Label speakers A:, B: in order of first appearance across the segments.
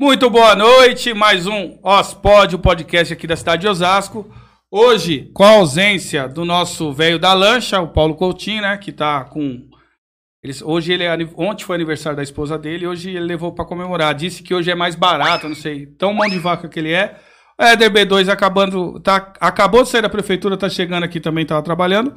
A: Muito boa noite, mais um Ospod, o podcast aqui da cidade de Osasco. Hoje, com a ausência do nosso velho da lancha, o Paulo Coutinho, né, que tá com... Eles, hoje ele é, ontem foi aniversário da esposa dele, hoje ele levou para comemorar. Disse que hoje é mais barato, não sei, tão mão de vaca que ele é. O Éder B2 acabando, tá, acabou de sair da prefeitura, tá chegando aqui também, tava trabalhando.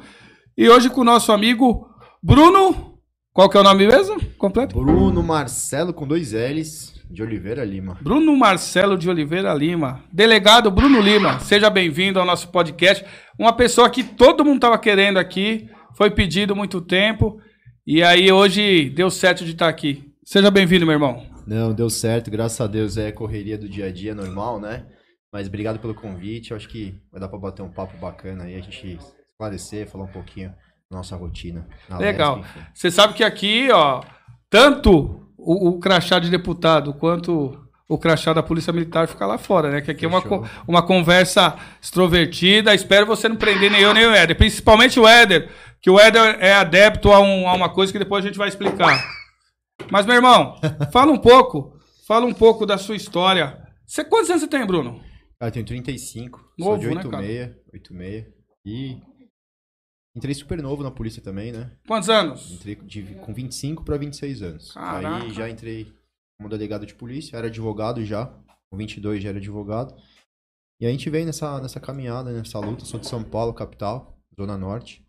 A: E hoje com o nosso amigo Bruno, qual que é o nome mesmo? Completo?
B: Bruno Marcelo com dois L's de Oliveira Lima.
A: Bruno Marcelo de Oliveira Lima. Delegado Bruno Lima, seja bem-vindo ao nosso podcast. Uma pessoa que todo mundo estava querendo aqui, foi pedido muito tempo, e aí hoje deu certo de estar aqui. Seja bem-vindo, meu irmão.
B: Não, deu certo, graças a Deus é correria do dia a dia normal, né? Mas obrigado pelo convite, eu acho que vai dar para bater um papo bacana aí, a gente esclarecer, falar um pouquinho da nossa rotina.
A: Legal. Você sabe que aqui, ó, tanto o, o crachá de deputado quanto o crachá da Polícia Militar fica lá fora, né? Que aqui Fechou. é uma, uma conversa extrovertida. Espero você não prender nem eu nem o Éder. Principalmente o Éder, que o Éder é adepto a, um, a uma coisa que depois a gente vai explicar. Mas, meu irmão, fala um pouco. Fala um pouco da sua história. Você, quantos anos você tem, Bruno?
B: Eu tenho 35. Novo, sou de 86, né, 86. E entrei super novo na polícia também, né?
A: Quantos anos?
B: Entrei de, com 25 para 26 anos. Caraca. Aí já entrei como delegado de polícia, era advogado já. Com 22 já era advogado. E a gente vem nessa, nessa caminhada, nessa luta. Sou de São Paulo, capital, Zona Norte.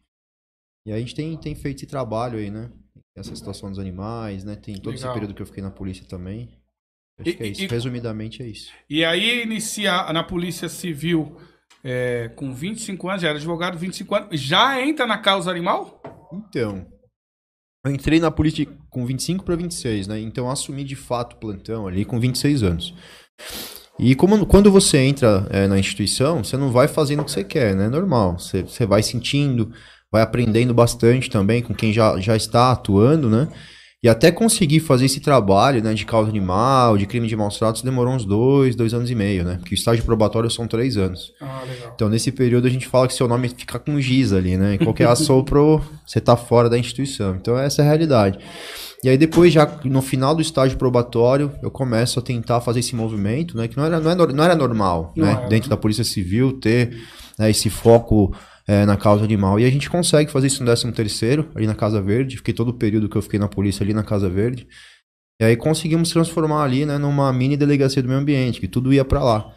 B: E a gente tem, tem feito esse trabalho aí, né? Essa situação dos animais, né? Tem todo Legal. esse período que eu fiquei na polícia também. Acho e, que é isso. E, Resumidamente é isso.
A: E aí, iniciar na Polícia Civil é, com 25 anos, já era advogado, 25 anos, já entra na causa animal?
B: Então. Eu entrei na polícia com 25 para 26, né? Então assumi de fato o plantão ali com 26 anos. E como, quando você entra é, na instituição, você não vai fazendo o que você quer, né? É normal. Você, você vai sentindo, vai aprendendo bastante também com quem já, já está atuando, né? E até conseguir fazer esse trabalho né, de causa animal, de crime de maus tratos, demorou uns dois, dois anos e meio, né? Porque o estágio probatório são três anos. Ah, legal. Então, nesse período, a gente fala que seu nome fica com giz ali, né? Em qualquer assopro, você tá fora da instituição. Então, essa é a realidade. E aí, depois, já no final do estágio probatório, eu começo a tentar fazer esse movimento, né? Que não era, não era, não era normal, não né? Dentro da Polícia Civil, ter né, esse foco é, na causa animal. E a gente consegue fazer isso no 13 terceiro, ali na Casa Verde. Fiquei todo o período que eu fiquei na polícia ali na Casa Verde. E aí conseguimos transformar ali, né, numa mini delegacia do meio ambiente, que tudo ia para lá.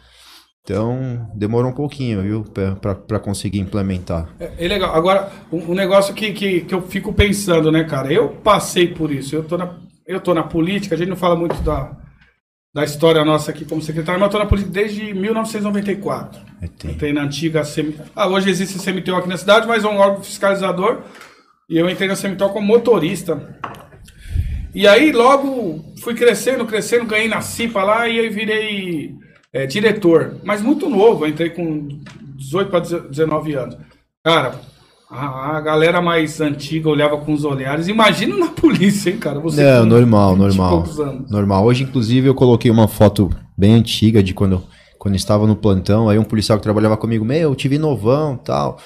B: Então, demorou um pouquinho, viu, para conseguir implementar.
A: É, é, legal. Agora, um, um negócio que, que, que eu fico pensando, né, cara? Eu passei por isso. Eu tô na, eu tô na política, a gente não fala muito da, da história nossa aqui como secretário, mas eu estou na política desde 1994. Eu entrei na antiga CMTO. Ah, hoje existe a CMTO aqui na cidade, mas é um órgão fiscalizador. E eu entrei na CMTO como motorista. E aí logo fui crescendo, crescendo, ganhei na CIPA lá e aí virei é, diretor. Mas muito novo, entrei com 18 para 19 anos. Cara, a, a, galera mais antiga olhava com os olhares. Imagina na polícia, hein, cara?
B: Você é, normal, normal. Normal. Hoje, inclusive, eu coloquei uma foto bem antiga de quando, quando estava no plantão. Aí um policial que trabalhava comigo, meu, eu tive novão tal.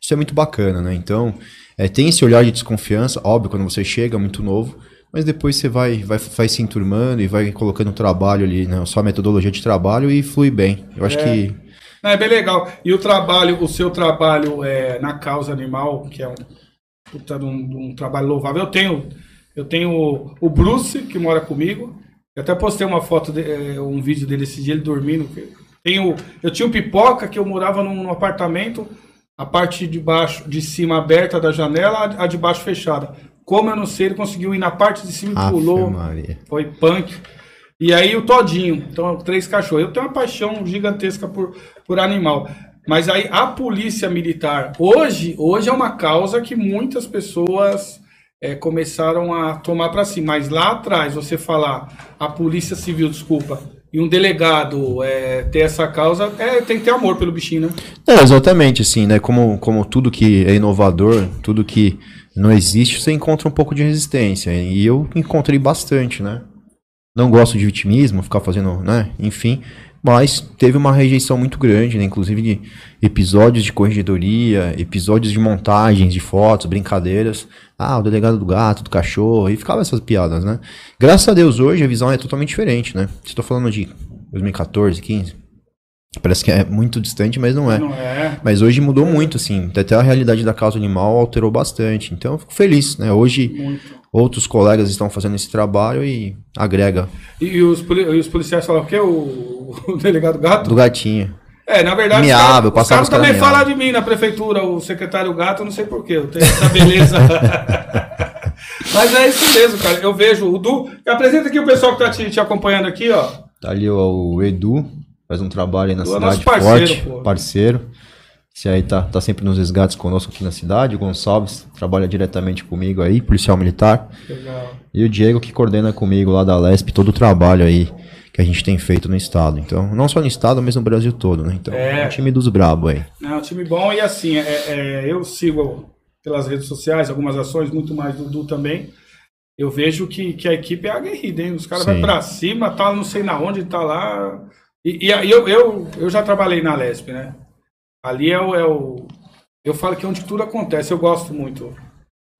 B: Isso é muito bacana, né? Então, é, tem esse olhar de desconfiança, óbvio, quando você chega muito novo. Mas depois você vai, vai, vai se enturmando e vai colocando o trabalho ali, né? Sua metodologia de trabalho e flui bem. Eu acho é. que
A: é bem legal. E o trabalho, o seu trabalho é, na causa animal, que é um, um, um trabalho louvável. Eu tenho, eu tenho o Bruce, que mora comigo. Eu até postei uma foto, de, é, um vídeo dele esse dia, ele dormindo. Tenho, eu tinha um pipoca que eu morava num, num apartamento, a parte de baixo, de cima aberta da janela, a de baixo fechada. Como eu não sei, ele conseguiu ir na parte de cima e pulou. Maria. Foi punk. E aí o Todinho, então três cachorros. Eu tenho uma paixão gigantesca por, por animal. Mas aí a polícia militar, hoje, hoje é uma causa que muitas pessoas é, começaram a tomar para si. Mas lá atrás, você falar a polícia civil, desculpa, e um delegado é, ter essa causa, é, tem que ter amor pelo bichinho, né?
B: É, exatamente, assim, né? Como, como tudo que é inovador, tudo que não existe, você encontra um pouco de resistência. E eu encontrei bastante, né? Não gosto de vitimismo, ficar fazendo, né? Enfim, mas teve uma rejeição muito grande, né? inclusive de episódios de corregedoria, episódios de montagens de fotos, brincadeiras. Ah, o delegado do gato, do cachorro, e ficava essas piadas, né? Graças a Deus hoje a visão é totalmente diferente, né? Estou falando de 2014, 15. Parece que é muito distante, mas não é.
A: Não é.
B: Mas hoje mudou muito, assim. Até a realidade da causa animal alterou bastante. Então eu fico feliz, né? Hoje
A: Muito.
B: Outros colegas estão fazendo esse trabalho e agrega
A: E, os, e os policiais falam o quê? O, o delegado gato?
B: do gatinho.
A: É, na verdade,
B: Miava,
A: os caras- caras também falam de mim na prefeitura, o secretário gato, não sei porquê, eu tenho essa beleza. Mas é isso mesmo, cara. Eu vejo o Du. Apresenta aqui o pessoal que tá te, te acompanhando aqui, ó.
B: Tá ali o, o Edu, faz um trabalho aí na
A: Edu é
B: cidade
A: nosso parceiro,
B: forte,
A: pô.
B: parceiro. Esse aí tá, tá sempre nos resgates conosco aqui na cidade. O Gonçalves trabalha diretamente comigo aí, policial militar.
A: Legal.
B: E o Diego que coordena comigo lá da LESP todo o trabalho aí que a gente tem feito no estado. Então, não só no estado, mas no Brasil todo, né? Então,
A: É.
B: é um time dos brabo aí.
A: É um time bom e assim, é, é, eu sigo pelas redes sociais algumas ações, muito mais do Du também. Eu vejo que, que a equipe é aguerrida, hein? Os caras vão pra cima, tá não sei na onde, tá lá. E, e aí eu, eu, eu já trabalhei na Lesp, né? Ali é o, é o. Eu falo que é onde tudo acontece, eu gosto muito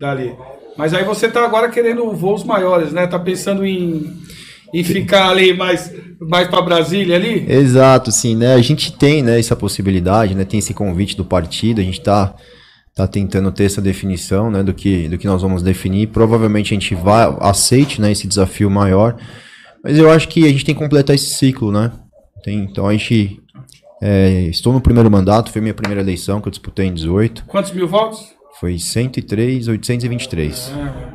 A: dali. Mas aí você tá agora querendo voos maiores, né? Tá pensando em, em ficar ali mais, mais pra Brasília ali?
B: Exato, sim, né? A gente tem, né, essa possibilidade, né? Tem esse convite do partido, a gente tá, tá tentando ter essa definição, né, do que, do que nós vamos definir. Provavelmente a gente vai, aceite, né, esse desafio maior. Mas eu acho que a gente tem que completar esse ciclo, né? Tem, então a gente. É, estou no primeiro mandato, foi minha primeira eleição que eu disputei em 18.
A: Quantos mil votos?
B: Foi 103, 823.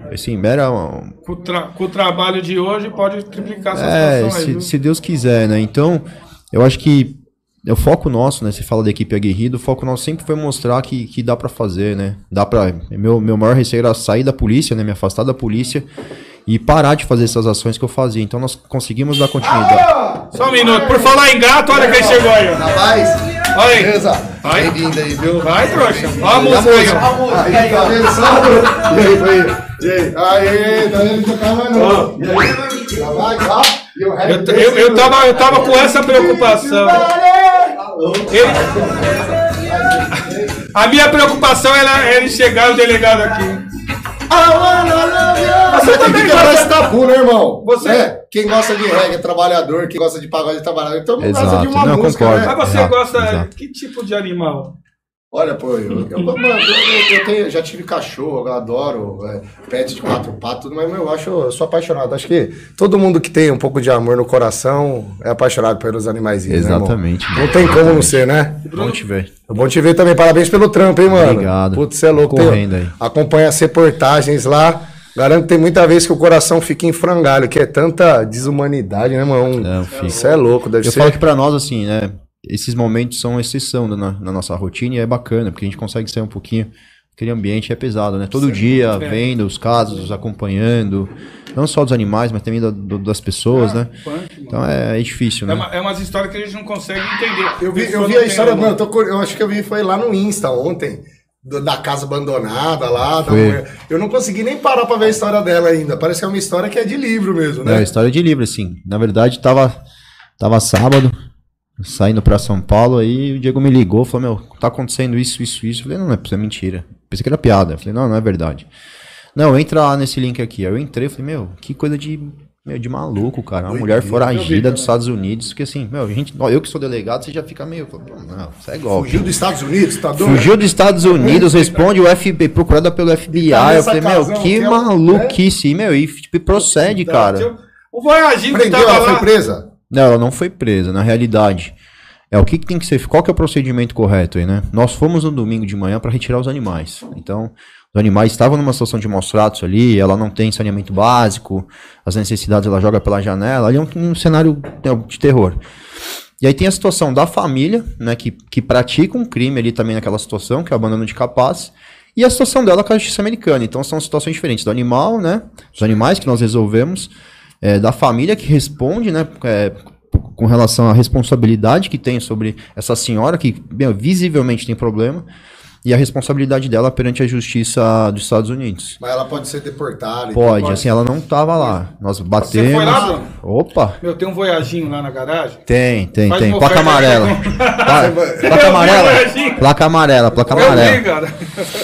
A: É,
B: Assim, era um,
A: com, o tra- com o trabalho de hoje pode triplicar essa
B: É,
A: situação aí,
B: se, se Deus quiser, né? Então, eu acho que é o foco nosso, né? Você fala da equipe aguerrida, o foco nosso sempre foi mostrar que, que dá pra fazer, né? Dá para meu, meu maior receio era sair da polícia, né? Me afastar da polícia e parar de fazer essas ações que eu fazia. Então, nós conseguimos dar continuidade.
A: Só um minuto. Por falar em gato, olha quem chegou aí.
C: Rapaz,
A: Olha aí.
C: beleza?
A: Vai.
C: Bem-vindo aí, viu?
A: Vai, trouxa. Olha a música aí, ó.
C: Aí, tá vendo só? E aí, foi? E aí? Tá vendo? Tocar mais não. E aí?
A: Eu, eu, eu, tava, eu tava com essa preocupação. Ele- a minha preocupação era ele chegar o delegado aqui.
C: Você tem
A: também
C: que quebrar
A: gosta-
C: esse tabu, né, irmão?
A: Você-
C: É, quem gosta de reggae é trabalhador, quem gosta de pagode é trabalhador. Então não gosta de uma
B: Não,
C: música,
B: concordo.
C: né?
A: Mas você
B: Exato,
A: gosta
B: exato.
A: que tipo de animal?
C: Olha, pô, eu, eu, mano, eu, eu, eu tenho, já tive cachorro, eu adoro é, pet de quatro patas, tudo, mas meu, eu acho, eu sou apaixonado. Acho que todo mundo que tem um pouco de amor no coração é apaixonado pelos animaizinhos. né?
B: Exatamente.
C: Não tem como não ser, né?
B: Bom te ver.
C: É bom te ver também. Parabéns pelo trampo, hein, mano?
B: Obrigado.
C: Putz, você é louco.
B: Correndo aí.
C: Acompanha as reportagens lá. Garanto que tem muita vez que o coração fica em frangalho, que é tanta desumanidade, né, mano?
B: Não.
C: Isso é louco, deve
B: Eu
C: ser.
B: falo que pra nós, assim, né? Esses momentos são exceção na, na nossa rotina e é bacana, porque a gente consegue sair um pouquinho. Aquele ambiente é pesado, né? Todo dia
A: é.
B: vendo os casos, acompanhando, não só dos animais, mas também da- do- das pessoas, né?
A: Punk.
B: Então é, é difícil,
A: É,
B: né?
A: uma, é umas histórias que a gente não consegue entender.
C: Eu vi, eu vi a história, mano, eu, tô eu acho que eu vi, foi lá no Insta ontem, do- da casa abandonada lá, da
B: Foi.
C: mulher. Eu não consegui nem parar pra ver a história dela ainda. Parece que é uma história que é de livro mesmo,
B: É,
C: né?
B: história de livro, assim. Na verdade, tava, tava sábado, saindo pra São Paulo, aí o Diego me ligou, falou, meu, tá acontecendo isso, isso, isso. Eu falei, não, não é, isso é mentira. Pensei que era piada. Eu falei, não, não é verdade. Não, entra lá nesse link aqui. Aí eu entrei, falei, meu, que coisa de, meu, de maluco, cara. Uma mulher foragida dos Estados Unidos, que assim, meu, gente, ó, eu que sou delegado, você já fica meio, não, isso é golpe.
C: Fugiu dos Estados Unidos, tá doido?
B: Fugiu dos Estados Unidos, responde o FBI, procurada pelo FBI.
C: tá
B: Eu falei, meu,
C: casão,
B: que
C: é
B: maluquice, meu, e tipo, procede, cara.
A: Então, O Voyagin que tava lá.
C: foi presa?
B: Não, ela não foi presa, na realidade. É o que, que tem que ser, qual que é o procedimento correto aí, né? Nós fomos no domingo de manhã para retirar os animais. Então, os animais estavam numa situação de maus tratos ali, ela não tem saneamento básico, as necessidades ela joga pela janela, ali é um, um cenário né, de terror. E aí tem a situação da família, né, que, que pratica um crime ali também naquela situação, que é o abandono de capaz, e a situação dela com a justiça americana. Então são situações diferentes do animal, né, dos animais que nós resolvemos, é, da família que responde, né, é, com relação à responsabilidade que tem sobre essa senhora que meu, visivelmente tem problema. E a responsabilidade dela perante a justiça dos Estados Unidos.
C: Mas ela pode ser deportada.
B: Pode,
C: então
B: assim, ela não tava lá. Nós batemos.
A: Você foi lá, Bruno?
B: Opa!
A: Meu, tem um voyaginho lá na garagem.
B: Tem, tem,
A: Faz
B: tem. Placa amarela. Placa amarela. Placa amarela, placa
A: Eu vi,
B: amarela.
A: cara.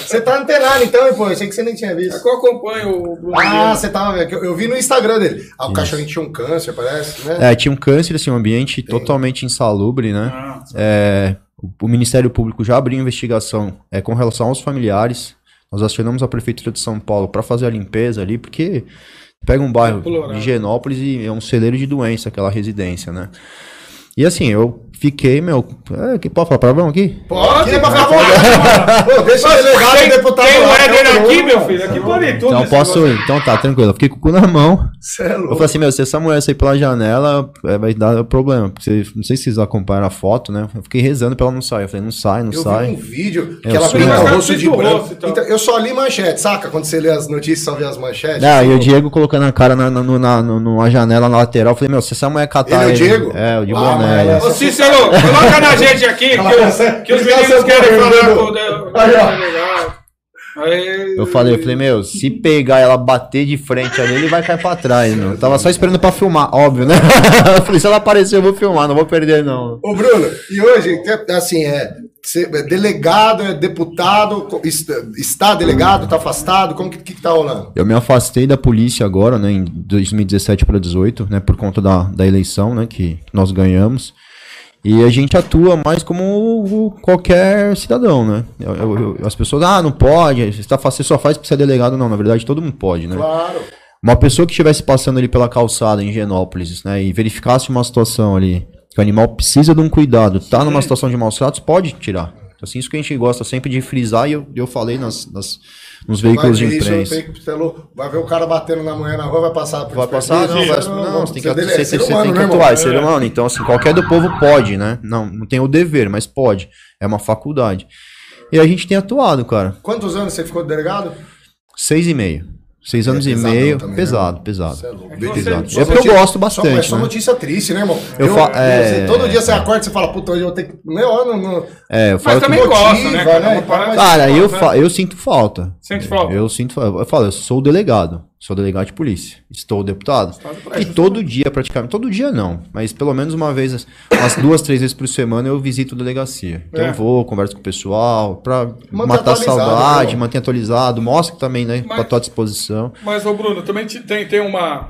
C: Você tá antenado então, hein, pô? Eu achei que você nem tinha
A: É
C: visto.
A: que eu acompanho o Bruno.
C: Ah, você tava vendo. Eu eu vi no Instagram dele. Ah, o cachorrinho tinha um câncer, parece, né?
B: É, tinha um câncer, assim, um ambiente totalmente insalubre, né?
A: Ah,
B: É, o, Ministério Público já abriu investigação é, com relação aos familiares. Nós acionamos a Prefeitura de São Paulo para fazer a limpeza ali, porque pega um bairro
A: Deplorável.
B: de Genópolis e é um celeiro de doença aquela residência, né? E assim, eu fiquei, meu. É, que pode falar palavrão aqui?
C: Pode,
A: Pode,
C: por
A: pode.
C: favor. Pô, deixa o delegado e
A: Tem,
C: deputado
A: tem o
C: lá, é o
A: aqui, meu filho. Aqui pode tudo.
B: Então posso
A: negócio.
B: ir. Então tá, tranquilo. Eu fiquei com o cu na mão.
C: Cê é
B: Eu falei assim, meu, se essa mulher sair pela janela, é, vai dar problema. Porque não sei se vocês acompanharam a foto, né? Eu fiquei rezando pra ela não sair. Eu falei, não sai, não
C: Eu
B: sai.
C: vi um vídeo que
B: Eu
C: ela pinta o rosto de branco.
A: rosto e tal.
C: Então, eu só li manchete, saca? Quando você lê as notícias, só vê as manchetes.
B: Ah, e o Diego colocando a cara na, na, na, na- numa janela na lateral. Eu falei, meu, se essa mulher catar.
C: Ele é o Diego?
B: É, o de
C: Ah,
B: boné.
A: Ô Cícero, coloca na gente aqui que, que os
C: Fica
A: meninos querem falar com o
C: Aí, ó.
A: delegado. Aí,
B: Eu falei, eu falei, meu, se pegar ela bater de frente ali, ele vai cair pra trás, meu. Eu tava só esperando pra filmar, óbvio, né? eu falei, se ela aparecer, eu vou filmar, não vou perder, não.
C: Ô, Bruno, e hoje, que- assim, é, é delegado, é deputado, está, delegado, tá afastado, como que, que, que tá rolando?
B: Eu me afastei da polícia agora, né, em 2017 para 18, né, por conta da, da eleição, né, que nós ganhamos. E a gente atua mais como qualquer cidadão, né? Eu- eu- eu- as pessoas, ah, não pode, você, tá, você só faz porque você é delegado. Não, na verdade todo mundo pode, né?
C: Claro.
B: Uma pessoa que estivesse passando ali pela calçada em Genópolis, né, e verificasse uma situação ali, que o animal precisa de um cuidado, tá numa situação de maus tratos, pode tirar. Assim, isso que a gente gosta sempre de frisar, e eu, eu falei nas, nas- nos veículos de imprensa.
C: pistolou, vai ver o cara batendo na mulher na rua, vai passar por
B: Vai passar? Não, vai,
C: despercebido.
B: não, você tem que, você,
C: é
B: você
C: ser
B: tem que
C: né,
B: atuar, é ser humano. Então, assim, qualquer do povo pode, né? Não, não tem o dever, mas pode. É uma faculdade. E a gente tem atuado, cara.
C: Quantos anos você ficou de delegado?
B: Seis e meio. Seis anos e
C: pesadão
B: meio.
C: também, né?
B: pesado, pesado.
C: Você é louco.
A: É
B: Pesado.
A: você-
B: É porque eu gosto bastante,
C: Só, é só
B: né?
C: notícia triste, né, irmão?
B: Eu fa- é-
C: Todo dia você acorda e você fala, puta, hoje eu vou ter que. Meu, eu não. não...
B: É, eu
A: Mas
B: falo que...
A: também gosta, né?
C: motiva,
A: cara?
C: né?
A: Parada-
B: Cara, eu,
A: né?
B: fa- eu sinto falta.
A: Sente falta?
B: Eu sinto falta. Eu falo, eu sou o delegado. Sou delegado de polícia. Estou deputado. E todo dia, praticamente. Todo dia não. Mas pelo menos uma vez, umas duas, três vezes por semana eu visito a delegacia. Então
C: É.
B: eu vou, converso com o pessoal, pra
C: Manter
B: matar a saudade,
C: né?
B: manter atualizado. Mostra que também, né?
A: Mas-
B: Pra tua disposição.
A: Mas, ô Bruno, também te- tem, tem uma,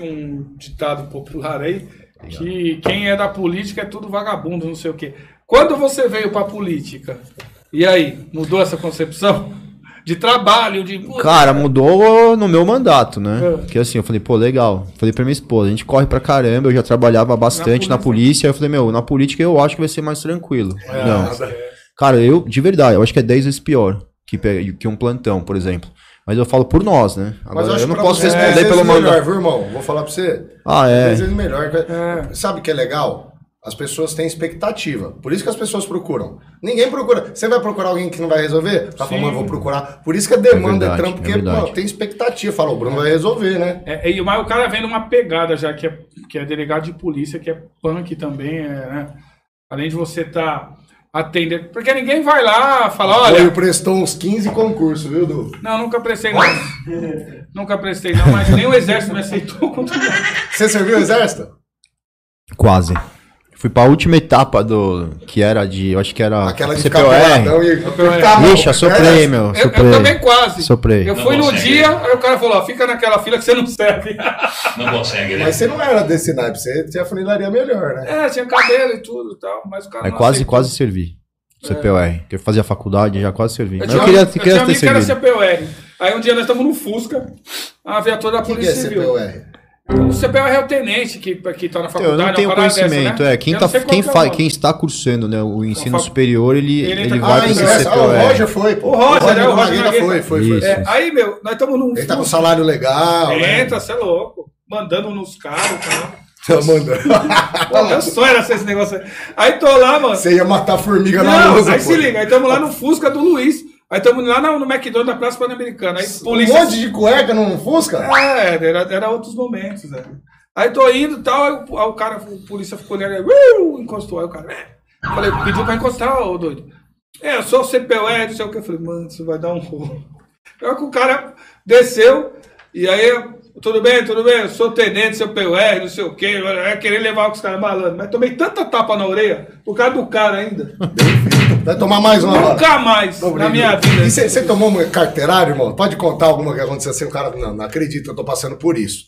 A: um ditado popular aí que quem é da política é tudo vagabundo, não sei o quê. Quando você veio pra política, e aí, mudou essa concepção? De trabalho, de.
B: Cara, mudou no meu mandato, né?
A: É.
B: Porque assim, eu falei, pô, legal. Falei pra minha esposa, a gente corre pra caramba, eu já trabalhava bastante na polícia. Eu falei, meu, na política eu acho que vai ser mais tranquilo.
A: É,
B: Não. Cara, eu, de verdade, eu acho que é 10 vezes pior que, que um plantão, por exemplo. Mas eu falo por nós, né?
C: Mas
B: Agora,
C: eu
B: eu, não posso responder
C: dez
B: pelo
C: melhor,
B: mandato.
C: viu, irmão? Vou falar pra você.
B: Ah, é.
C: vezes melhor.
A: É.
C: Sabe o que é legal? As pessoas têm expectativa. Por isso que as pessoas procuram. Ninguém procura. Você vai procurar alguém que não vai resolver? Tá falando, eu vou procurar. Por isso que a demanda é,
B: verdade,
C: trampo,
B: é
C: porque
B: verdade.
C: mano, tem expectativa. Fala, o Bruno vai resolver, né?
A: É, e mas o cara vem numa pegada já, que é, que é delegado de polícia, que é punk também, é, né? Além de você estar atendendo. Porque ninguém vai lá falar,
C: Olha,
A: olha.
C: prestou uns 15 concursos, viu, Du?
A: Não, nunca prestei não. nunca prestei não, mas nem o exército me aceitou.
C: Você serviu o exército?
B: Quase. Fui pra última etapa do. Que era de. Eu acho que era.
C: Aquela de e
A: CPOR.
C: ficar mal.
B: Ixi, assoprei, meu.
A: Eu, eu
B: Soprei.
A: também quase.
B: Soprei.
A: Eu
D: Não
A: fui no
D: consegue,
A: dia,
D: né?
A: aí o cara falou, ó, fica naquela fila que você não serve.
D: Não consegue, né?
C: Mas você não era desse naipe, você tinha funilaria melhor, né?
A: é, tinha cabelo e tudo e tal, mas o cara
B: Aí
A: não
B: quase,
A: aceitou.
B: quase servi. CPOR. Que eu fazia faculdade, já quase servi.
A: Eu
B: Mas
A: tinha,
B: eu queria,
A: eu
B: queria
A: tinha
B: ter
A: amigo que era
B: servido.
A: CPOR. Aí um dia nós estamos no Fusca, a viatura da
C: O que, que
A: Polícia
C: é
A: Civil.
C: CPOR?
A: O CPOR é o tenente que, que tá na
B: Eu
A: faculdade.
B: não tenho
A: uma parada
B: conhecimento.
A: dessa, né?
B: É, quem,
A: Eu
B: tá,
A: não
B: quem,
A: que é o
B: fa,
A: nome.
B: quem está cursando né, o ensino superior, ele,
A: Ele
B: ele, vai
A: Ah,
B: para esse.
C: Ah, o
B: CPOR.
C: Roger foi, pô.
A: O Roger, né? O Roger
C: Maguila. foi, foi, foi.
A: É, aí, meu, nós estamos num
C: Ele tá com salário legal, né?
A: Entra, você é louco. Mandando nos carros, cara.
C: Tá mandando.
A: Pô, meu sonho era ser esse negócio aí. Aí tô lá, mano.
C: Você ia matar formiga na
A: Não,
C: lousa,
A: aí
C: pô.
A: se liga, aí estamos lá no Fusca do Luiz. Aí estamos lá no, no McDonald's da Praça Pan-Americana. Aí
C: Um
A: polícia.
C: monte de cueca num Fusca?
A: É, era, era outros momentos, né? Aí tô indo e tal, aí o, aí o cara, o polícia ficou olhando, aí, "Uh", encostou, aí o cara, é. Falei, pediu pra encostar, ô doido. É, eu sou CPUE, não sei o que. Eu falei, mano, isso vai dar um rolo. Pior que o cara desceu, e aí, tudo bem, tudo bem, eu sou tenente, seu PUR, não sei o que, é querer levar os caras malandro. Mas tomei tanta tapa na orelha, por causa do cara ainda.
C: Vai tomar mais uma agora.
A: Nunca mais
C: Não,
A: na minha vida.
C: E você tomou um carteirado, irmão? Pode contar alguma que aconteceu assim? O cara, não, não acredito, eu tô passando por isso.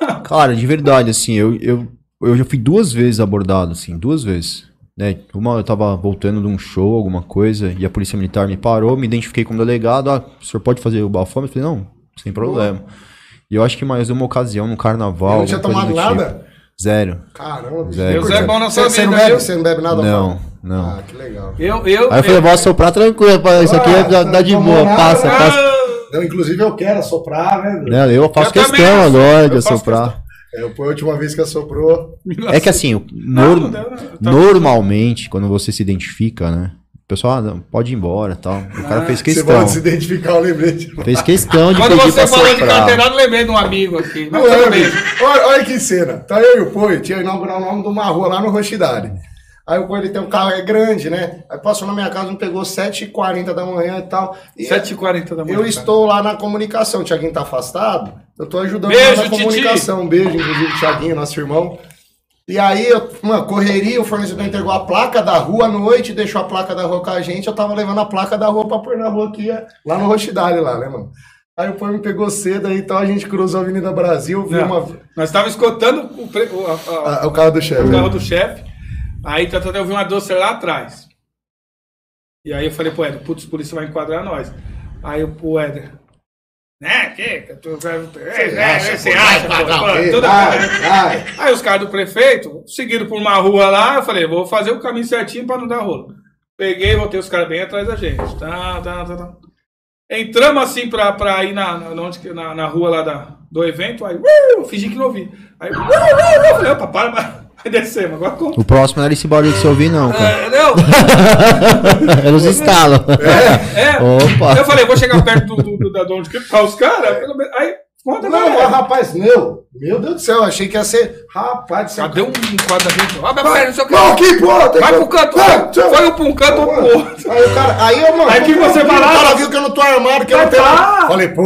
B: Cara, de verdade, assim, eu, eu, eu já fui duas vezes abordado, assim, duas vezes. Né? Uma eu tava voltando de um show, alguma coisa, e a polícia militar me parou, me identifiquei como delegado. Ah, o senhor pode fazer o bafome? Eu falei, não, sem problema. E eu acho que mais uma ocasião no carnaval.
C: Eu não tinha tomado
B: do
C: nada?
B: tipo. Zero.
C: Caramba.
B: Zero.
A: Deus é bom na sua
C: Você- Você não
A: vida,
C: bebe?
A: viu?
C: Você não bebe nada?
B: Não? Não.
C: Ah, que legal.
A: Eu, eu,
B: Aí eu falei, vou soprar tranquilo, isso aqui
C: Ah,
B: dá, dá de
C: não
B: boa,
C: nada,
B: passa,
C: né?
B: passa.
C: Não, inclusive eu quero assoprar, né?
B: Né, eu faço
A: Eu
B: questão agora
A: eu
B: de assoprar.
C: É, foi a última vez que assoprou.
B: É que assim,
A: Não, não não. Tá-
B: normalmente, quando você se identifica, né? O pessoal, ah, não, pode ir embora e tal. O cara fez
C: Você
B: questão.
C: pode se identificar, eu lembrei de...
B: Fez questão de
A: Quando
B: pedir
A: você falou de carteirada, eu lembrei de um amigo aqui.
C: Não é, olha, olha que cena. Tá eu e o Poi, tinha inaugurar o nome de uma rua lá no Rochidale. Aí o ele tem um carro, é grande, né? Aí passou na minha casa, me pegou 7h40 da manhã e tal. E
A: 7h40 da manhã.
C: eu
A: cara.
C: estou lá na comunicação. O Thiaguinho tá afastado. Eu tô ajudando
A: Beijo,
C: na comunicação. Um beijo, inclusive, Thiaguinho, nosso irmão. E aí, eu, uma correria, o fornecedor entregou a placa da rua à noite, deixou a placa da rua com a gente. Eu tava levando a placa da rua pra pôr na rua aqui, lá no Rochidale, lá, né, mano? Aí o Poi me pegou cedo, aí então a gente cruzou a Avenida Brasil, viu
A: Não,
C: uma.
A: Nós estávamos escutando o, pre- o- a- a-
C: o carro do chefe.
A: o carro do chefe. Aí tentando eu vi uma doce lá atrás. E aí eu falei pro Éder, putz, por isso vai enquadrar nós. Aí o- o Éder. Né, que? que tu- é, é, Você acha, pô, pô, bem.
C: vai.
A: Aí os caras do prefeito seguiram por uma rua lá, eu falei, vou fazer o caminho certinho pra não dar rolo. Peguei, voltei os caras bem atrás da gente. Tá, tá, tá, tá. Entramos assim pra, pra ir na, na, na, na rua lá da, do evento, aí uh, fingi que não ouvi. Aí uh, uh, uh, eu falei, opa, para, para. Aí descemos, agora conta.
B: O próximo não era esse barulho que você ouviu, não, cara.
A: É, não,
B: Era os estalos.
A: é.
B: Opa.
A: Eu falei, vou chegar perto do, do, do, da de onde que tá os caras. pelo menos- Aí, conta,
C: Não,
A: não,
C: mas, rapaz, meu, meu Deus do céu, achei que ia ser. Rapaz do céu.
A: Cadê um quadradinho? Ah, meu pai, não sei o que.
C: Não, aqui, pô, tem
A: Vai
C: que-
A: pro canto,
C: Vai,
A: vai. um pra um canto, outro pro outro.
C: Aí o cara, aí eu, mano,
A: Aí que você vai lá,
C: o cara
A: mas-
C: viu que eu não tô armado, que eu não
A: Vai
C: tenho.
A: lá.
C: Falei, pô,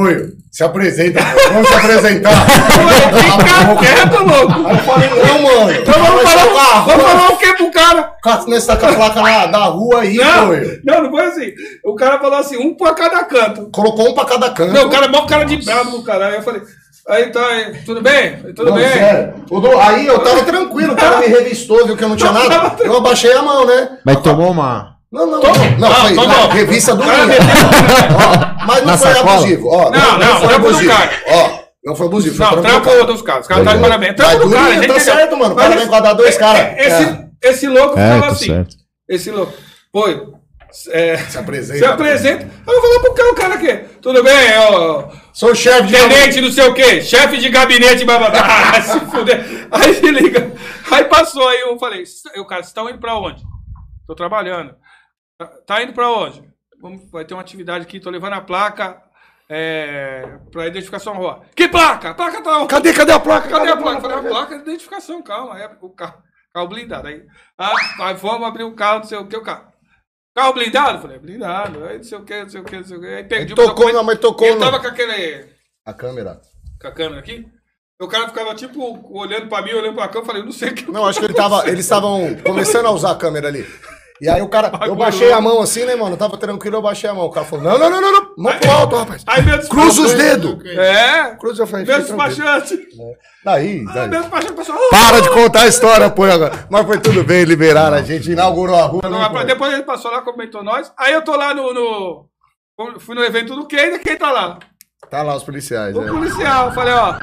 C: se apresenta, vamos se apresentar.
A: Fica quieto, louco.
C: Aí eu falei, não, mano.
A: Então vamos falar, vamos falar o que pro cara?
C: Cara, Nesse tá com a placa lá da rua aí,
A: Não,
C: pô.
A: não, não foi assim. O cara falou assim, um pra cada canto.
C: Colocou um pra cada canto.
A: Não, o cara, mó cara de bravo do caralho. Aí eu falei, aí tá, aí, tudo bem? Tudo
C: Não,
A: bem?
C: sério. O Aí eu tava tranquilo, o cara me revistou, viu que eu não tinha nada. Eu abaixei a mão, né?
B: Mas tomou uma.
C: Não, não, não. Não, foi na revista do
A: Cara,
C: Linha. Ó, Mas não
B: Na
C: foi
B: sacola?
C: abusivo. Ó,
A: Não, não,
C: foi
A: trampo do
C: abusivo.
A: cara.
C: Ó, não foi abusivo. Foi
A: Não,
C: trampo
A: dos caras. Os caras tá de
C: Mas
A: parabéns. Trampo do cara.
C: Tá certo, mano. Parabéns pra dar dois
A: é-
C: caras.
A: é- Esse,
C: É.
A: esse louco fala
B: tá
A: assim. Esse louco. Pô, é,
C: Se apresenta.
A: se apresenta. Aí eu vou falar pro cara, o cara aqui. Tudo bem, ó.
C: Sou o chefe de.
A: Tenente, não sei o quê, chefe de gabinete, bababá. Ah, se fuder. Aí se liga. Aí passou, aí eu falei, eu, cara, vocês estão indo pra onde? Tô trabalhando. Tá, tá indo pra onde? Vamos, vai ter uma atividade aqui, tô levando a placa é, pra identificação rua. Que placa? A placa tá?
C: Cadê, cadê a placa?
A: Cadê a placa? Falei, a placa de identificação, calma. Aí o carro, carro blindado. Aí, ah, vamos abrir o carro, não sei o que, o carro. Carro blindado? Falei, blindado. Aí não sei o que, não sei o que, não sei o que. Aí perdi
C: Ele tocou, não, mas tocou
A: Ele
C: no-
A: tava com aquele
C: A câmera.
A: com a câmera aqui. O cara ficava tipo olhando pra mim, olhando pra. Eu falei, não sei o que.
C: Não, acho que ele tava, eles estavam começando a usar a câmera ali. E aí o cara, eu baixei a mão assim, né, mano? Eu tava tranquilo, eu baixei a mão. O cara falou, não, não, não, não, não. Mão pro alto, rapaz.
A: Aí meu
C: Cruza os dedos.
A: É.
C: Cruza a frente.
A: Meu despachante.
C: Daí,
A: Ah,
C: daí.
A: Meu despachante passou.
C: Para de contar a história, pô, agora. Mas foi tudo bem, liberaram a gente, inaugurou a rua.
A: Não,
C: Não, foi.
A: depois ele passou lá, comentou nós. Aí eu tô lá no. no- fui no evento do Keida, quem tá lá?
C: Tá lá os policiais,
A: O
C: né?
A: policial. Eu falei, ó.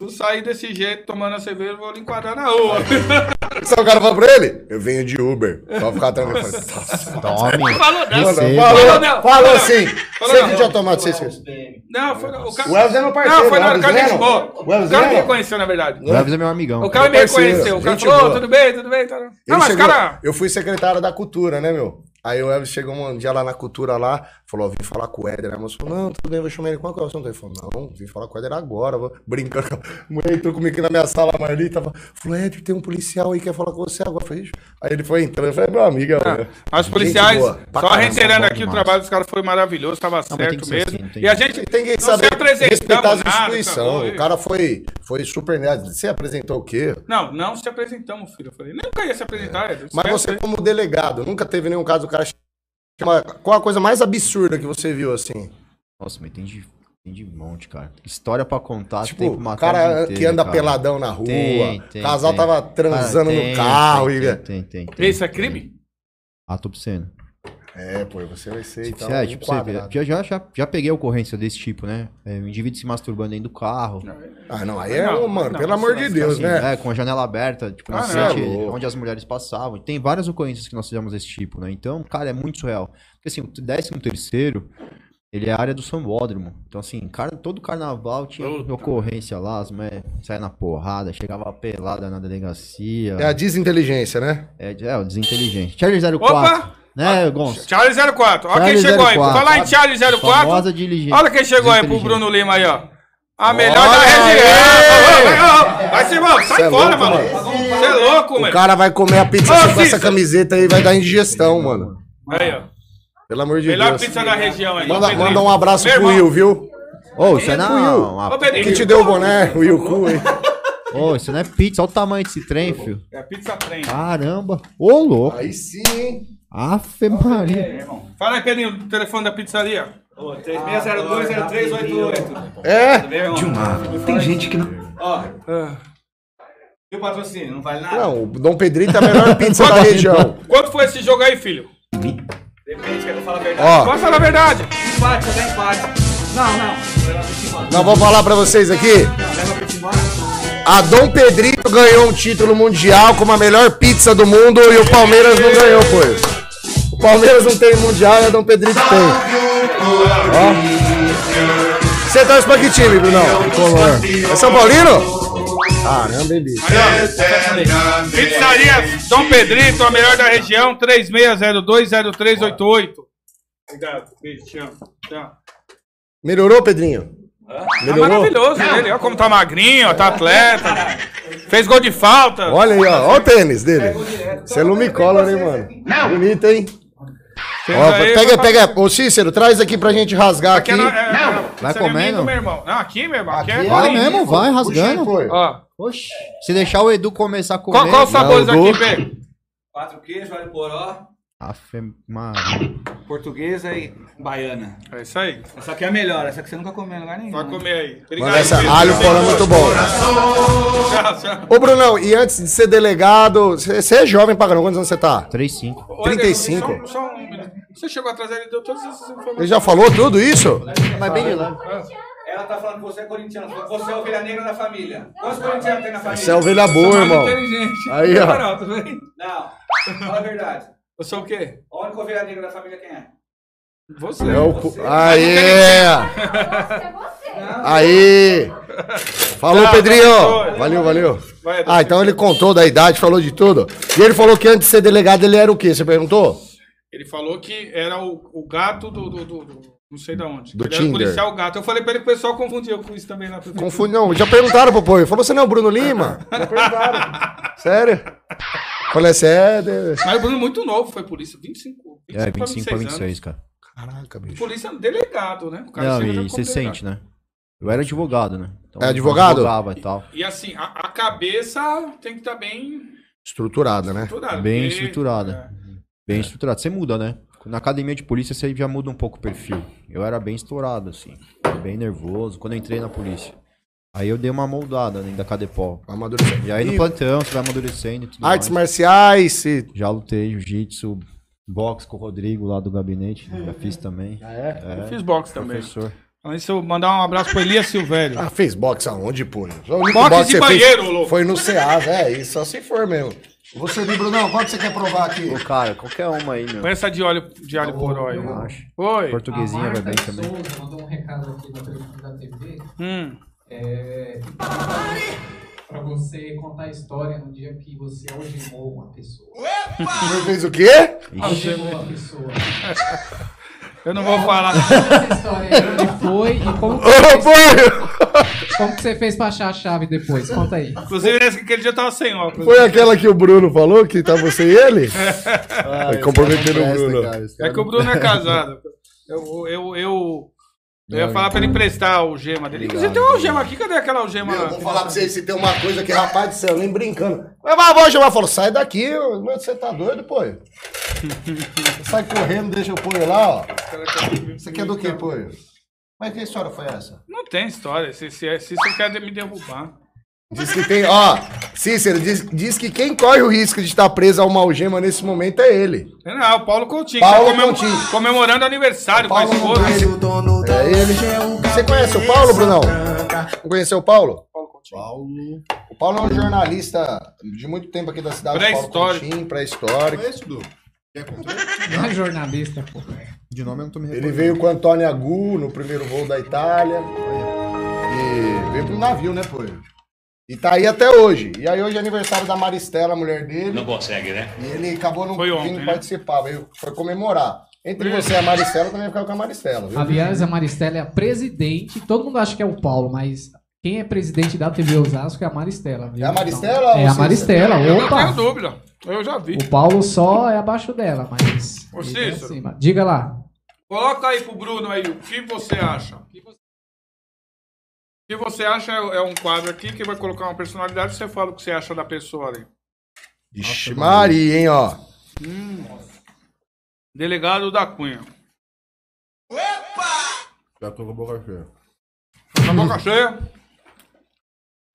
A: Tu sair desse jeito, tomando a cerveja, eu vou lhe enquadrar na rua.
C: Sabe o cara falou pra ele? Eu venho de Uber. Pode ficar tranquilo. Eu falei, "Nossa,
B: Tome.
A: Falou não.
B: Sim.
C: falou,
A: Falou não.
C: falou
A: Falou
C: assim.
A: Falou
C: Você que tinha tomado seis
A: Não, foi o cara.
C: O Elvis é meu parceiro,
A: Não, foi
C: o
A: na hora que.
C: Leno.
A: ó,
C: O
A: O
C: Elvis
A: cara me
C: Leno.
A: reconheceu, na verdade.
B: O Elvis é meu amigão.
A: O cara me reconheceu. O cara falou, tudo bem, tudo bem. Tá... Não,
C: Ele
A: mas
C: chegou-
A: cara.
C: Eu fui secretário da cultura, né, meu? Aí o Elvis chegou um dia lá na cultura lá, falou, vim falar com o Éder. Aí a moça falou, não, tudo bem, vou chamar ele. Qual que é o assunto? Ele falou, não, vim falar com o Éder agora, vou brincando. com a mulher entrou comigo aqui na minha sala, a Marli tava, falou, Éder, tem um policial aí que quer falar com você agora. Falei, aí ele foi entrando, eu falei, meu amigo, é,
A: Mas os policiais,
C: boa,
A: só
C: caramba,
A: reiterando aqui, o
B: demais.
A: trabalho dos caras foi maravilhoso, estava
B: mas tem
A: certo
B: ser
A: mesmo.
B: assim, não
A: e a gente
C: Tem que
A: não
C: saber respeitar as instituições.
A: acabou.
C: O cara foi, foi super nerd. Você apresentou o quê?
A: Não, não se apresentamos, filho. Eu falei, nunca ia se apresentar. Edson.
C: Mas você, como delegado, nunca teve nenhum caso cara chama. Qual a coisa mais absurda que você viu assim?
B: Nossa, mas tem de, tem de monte, cara. História pra contar,
C: Tipo,
B: tem
C: cara
B: o dia
C: que anda
B: cara.
C: peladão na rua,
B: Tem, tem,
C: casal
B: tem.
C: tava transando
B: Cara,
C: no carro
B: tem,
C: e.
B: Tem, tem, tem, tem.
A: Isso é crime?
B: Ato obsceno.
C: É, pô, você vai ser então.
B: é, tipo, você já, já, já, já peguei ocorrência desse tipo, né? É, um indivíduo se masturbando dentro do carro.
C: Ah, não, aí é,
A: Não,
C: mano,
A: não,
C: pelo amor de Deus,
B: Assim,
C: né?
B: É, com a janela aberta, tipo, na
A: Ah,
B: frente, onde as mulheres passavam. Tem várias ocorrências que nós fizemos desse tipo, né? Então, cara, é muito surreal. Porque assim, o 13 terceiro, ele é a área do sambódromo. Então, assim, cara, todo carnaval tinha
A: Puta.
B: ocorrência lá, as mulheres saíam na porrada, chegava pelada na delegacia.
C: É a desinteligência, né?
B: É, é, o desinteligente. Charlie 04.
A: Opa!
B: Né, Gonçalo?
A: Charlie 04. Olha quem
B: Charlie
A: chegou aí.
B: 04.
A: Falar em Charlie 04.
B: Famosa diligente.
A: Olha quem chegou aí pro. Bruno Lima aí, ó. A melhor
C: Olha
A: da região.
C: aí!
A: Vai ser,
C: Cê
A: sai
C: é
A: fora,
C: louco,
A: mano. Você é louco,
C: O
A: mano.
C: cara vai comer a pizza assim com essa camiseta aí, vai dar indigestão, mano.
A: Aí, ó.
C: Pelo amor de
A: Melhor
C: Deus.
A: pizza da região aí.
C: Manda, manda um abraço
A: Meu
C: pro
A: irmão.
C: Will, viu?
B: Ô, isso é na.
C: Will.
B: uma-
A: Ô, Pedrinho.
C: Quem te deu o boné? O Will Cu, hein?
B: Ô, isso não é pizza. Olha o tamanho desse trem, filho.
A: É pizza trem.
B: Caramba. Ô, louco.
C: Aí sim, hein?
B: Afe Maria.
A: Fala aí, Pedrinho, o telefone da pizzaria.
D: Ô, 36020388.
C: É?
D: Tem gente que não. Ó, e o patrocínio? Não vale nada?
C: Não, o Dom Pedrito é a melhor pizza da região.
A: Quanto foi esse jogo aí, filho?
D: Depende, quer que eu fale a verdade?
C: Ó,
A: Pode falar a verdade.
D: Empate, só dá empate. Não, não. Leva
C: nós vamos falar pra vocês aqui.
D: Não, leva a
C: Dom Pedrito ganhou um título mundial como a melhor pizza do mundo e o Palmeiras não ganhou, pô. O Palmeiras não tem mundial e a Dom Pedrito tem. Ó. Você torce pra que time, Brunão? É São Paulino? Caramba, hein, bicho.
A: Pizzaria Dom Pedrito, a melhor da região, 36020388. Obrigado, beijo, te amo. Tchau.
C: Melhorou, Pedrinho?
A: Tá
C: Melhorou?
A: maravilhoso ele, olha como tá magrinho, ó, tá atleta. Fez gol de falta.
C: Olha aí, ó. Olha o tênis dele. Você é lumicola, né, mano? Bonito, hein? Ó,
A: aí,
C: pega, pega. Ô, Cícero, traz aqui pra gente rasgar
A: Aqui
C: aqui.
A: é, na- é, é,
B: Vai
A: minha
B: comendo?
A: do meu irmão. Não, aqui, meu irmão. Aqui,
C: Aqui
A: é
C: é-
B: Vai
A: Vai
B: mesmo, vai
C: Puxa
B: rasgando.
C: foi.
A: Ó,
B: Oxi. Se deixar o Edu começar a comer.
A: qual, qual os sabores
C: Não,
A: aqui, Bê?
D: Quatro queijos, alho poró,
B: Afe
D: portuguesa e baiana.
A: É isso aí.
D: Essa aqui é a melhor, essa aqui você nunca comeu em lugar nenhum.
A: Vai
D: né?
A: comer aí. Obrigado,
C: Mano, essa alho poró é muito bom.
A: Tchau, tchau.
C: Ô, Brunão, e antes de ser delegado, você é jovem caramba, quantos anos você tá?
B: 3-5.
A: Ô,
C: 35?
A: Ederson, Só, só um minuto. Você chegou atrás, ele deu todas essas informações.
C: Ele já falou tudo isso?
B: Mas bem de lá.
D: Ela tá falando que você é corintiano, você é ovelha negra da família. Quantos corintianos tem na família?
C: Você é ovelha boa,
A: mais
C: irmão.
A: inteligente.
C: Aí, ó.
A: Não, bem?
D: Não, fala a verdade.
A: Eu sou o quê?
D: A única ovelha negra da família quem é?
A: Você.
C: É o cu... Aê! Aí! Falou,
A: Tá,
C: Pedrinho!
A: tá,
C: Valeu, valeu. Ah, então ele contou da idade, falou de tudo. E ele falou que antes de ser delegado ele era o quê? Você perguntou?
A: Ele falou que era o, o gato do, do, do- do- Não sei da onde.
C: Do
A: ele era
C: Tinder.
A: policial gato. Eu falei pra ele que o pessoal confundia com isso também na prefeitura.
C: Confunde, não, já perguntaram pro povo. Falou, você não é o Bruno Lima? Já perguntaram. Sério? Falei, você é.
A: Mas o Bruno é muito novo, foi polícia. 25.
B: É, 25 pra 26,
A: anos.
B: cara.
C: Caraca, bicho.
A: Polícia delegado, né? O cara
B: Não, e você sente, né? Eu era advogado, né? Então,
C: É advogado?
B: advogava e tal.
A: E assim, a, a cabeça tem que estar bem
C: Estruturada, né?
A: estruturada.
B: Bem
A: porque-
B: estruturada. Bem estruturado. Você muda, né? Na academia de polícia você já muda um pouco o perfil. Eu era bem estourado, assim. Bem nervoso. Quando eu entrei na polícia. Aí eu dei uma moldada dentro da Cadepol.
C: Amadurecendo.
B: E aí no plantão você vai amadurecendo e tudo
C: Artes
B: mais.
C: marciais. E...
B: Já lutei jiu-jitsu, boxe com o Rodrigo lá do gabinete. Já fiz também.
A: Eu fiz boxe também.
B: Professor.
A: Então, isso eu mandar um abraço pro Elias Silvério.
C: Ah, fez boxe aonde, pô?
A: Boxe
C: boxe
A: de banheiro,
C: fez
A: louco.
C: Foi no Ceasa, é isso, só se for mesmo. Você, Brunão, qual que você quer provar aqui?
B: Ô, cara, qualquer uma aí, meu.
A: Põe essa de óleo de alho poró aí.
B: Eu acho.
A: Oi.
B: Portuguesinha vai bem também.
E: Souza mandou um recado aqui no telefone da TV.
A: Hum.
E: É, Pra você contar a história no dia que você algemou uma pessoa.
C: Você fez o quê?
E: Algemou a pessoa.
A: Eu não vou falar.
E: Essa história aí, onde foi e como, que
C: Ô, foi!
E: Como que você fez pra achar a chave depois? Conta aí.
A: Inclusive, esse- aquele dia eu tava sem óculos.
C: Foi aquela que o Bruno falou que tava você e ele?
B: Ah,
C: comprometendo o Bruno.
B: presta, cara,
A: É
B: cara
A: que o Bruno é casado. Eu, eu, eu, eu ia falar pra ele emprestar a algema dele. Inclusive, tem uma algema aqui. Cadê aquela algema?
C: Eu vou falar pra vocês se tem uma coisa que, rapaz do céu, nem brincando. Mas a avó já falou: sai daqui, mas você tá doido, pô? Você sai correndo, deixa o poio lá, ó. Isso aqui é do que, poio? Mas que história foi essa?
A: Não tem história. Se, se, se você quer me derrubar.
C: Diz que tem, ó, Cícero, diz, diz que quem corre o risco de estar preso a uma algema nesse momento é ele.
A: Não, é o Paulo Coutinho.
C: Paulo
A: tá comem-
C: Coutinho.
A: Comemorando aniversário com a
C: Paulo
A: esposa.
C: Coutinho. É ele. Você conhece o Paulo, Brunão? Não conheceu o Paulo?
B: Paulo.
C: O Paulo é um jornalista de muito tempo aqui da cidade. Paulo
A: Pré-histórico.
C: Coutinho, Pré-histórico.
E: Não é jornalista, pô.
B: De nome eu não tô me
C: Ele
B: recordando.
C: veio com o Antônio Agu no primeiro voo da Itália. E veio pro navio, né, pô? E tá aí até hoje. E aí hoje é aniversário da Maristela, a mulher dele.
F: Não consegue, né?
C: E ele acabou não
A: Foi ontem,
C: vindo
A: né?
C: participar, veio foi comemorar. Entre você e a Maristela, eu também ficava com a Maristela. Viu?
E: Aliás, a Maristela é a presidente. Todo mundo acha que é o Paulo, mas quem é presidente da TV Osasco é a Maristela. Viu?
C: É a Maristela
E: É
C: ou
E: a Maristela.
A: Eu não tenho
E: Opa!
A: dúvida. Eu já vi.
E: O Paulo só é abaixo dela, mas.
A: Ô,
E: é
A: Cícero.
E: acima. Diga lá.
A: Coloca aí pro Bruno aí o que você acha. O que você, acha é, é um quadro aqui que vai colocar uma personalidade e você fala o que você acha da pessoa ali.
C: Ixi, Maria, hein, ó.
A: Delegado da Cunha.
B: Já tô com a boca cheia.
A: Com a boca cheia.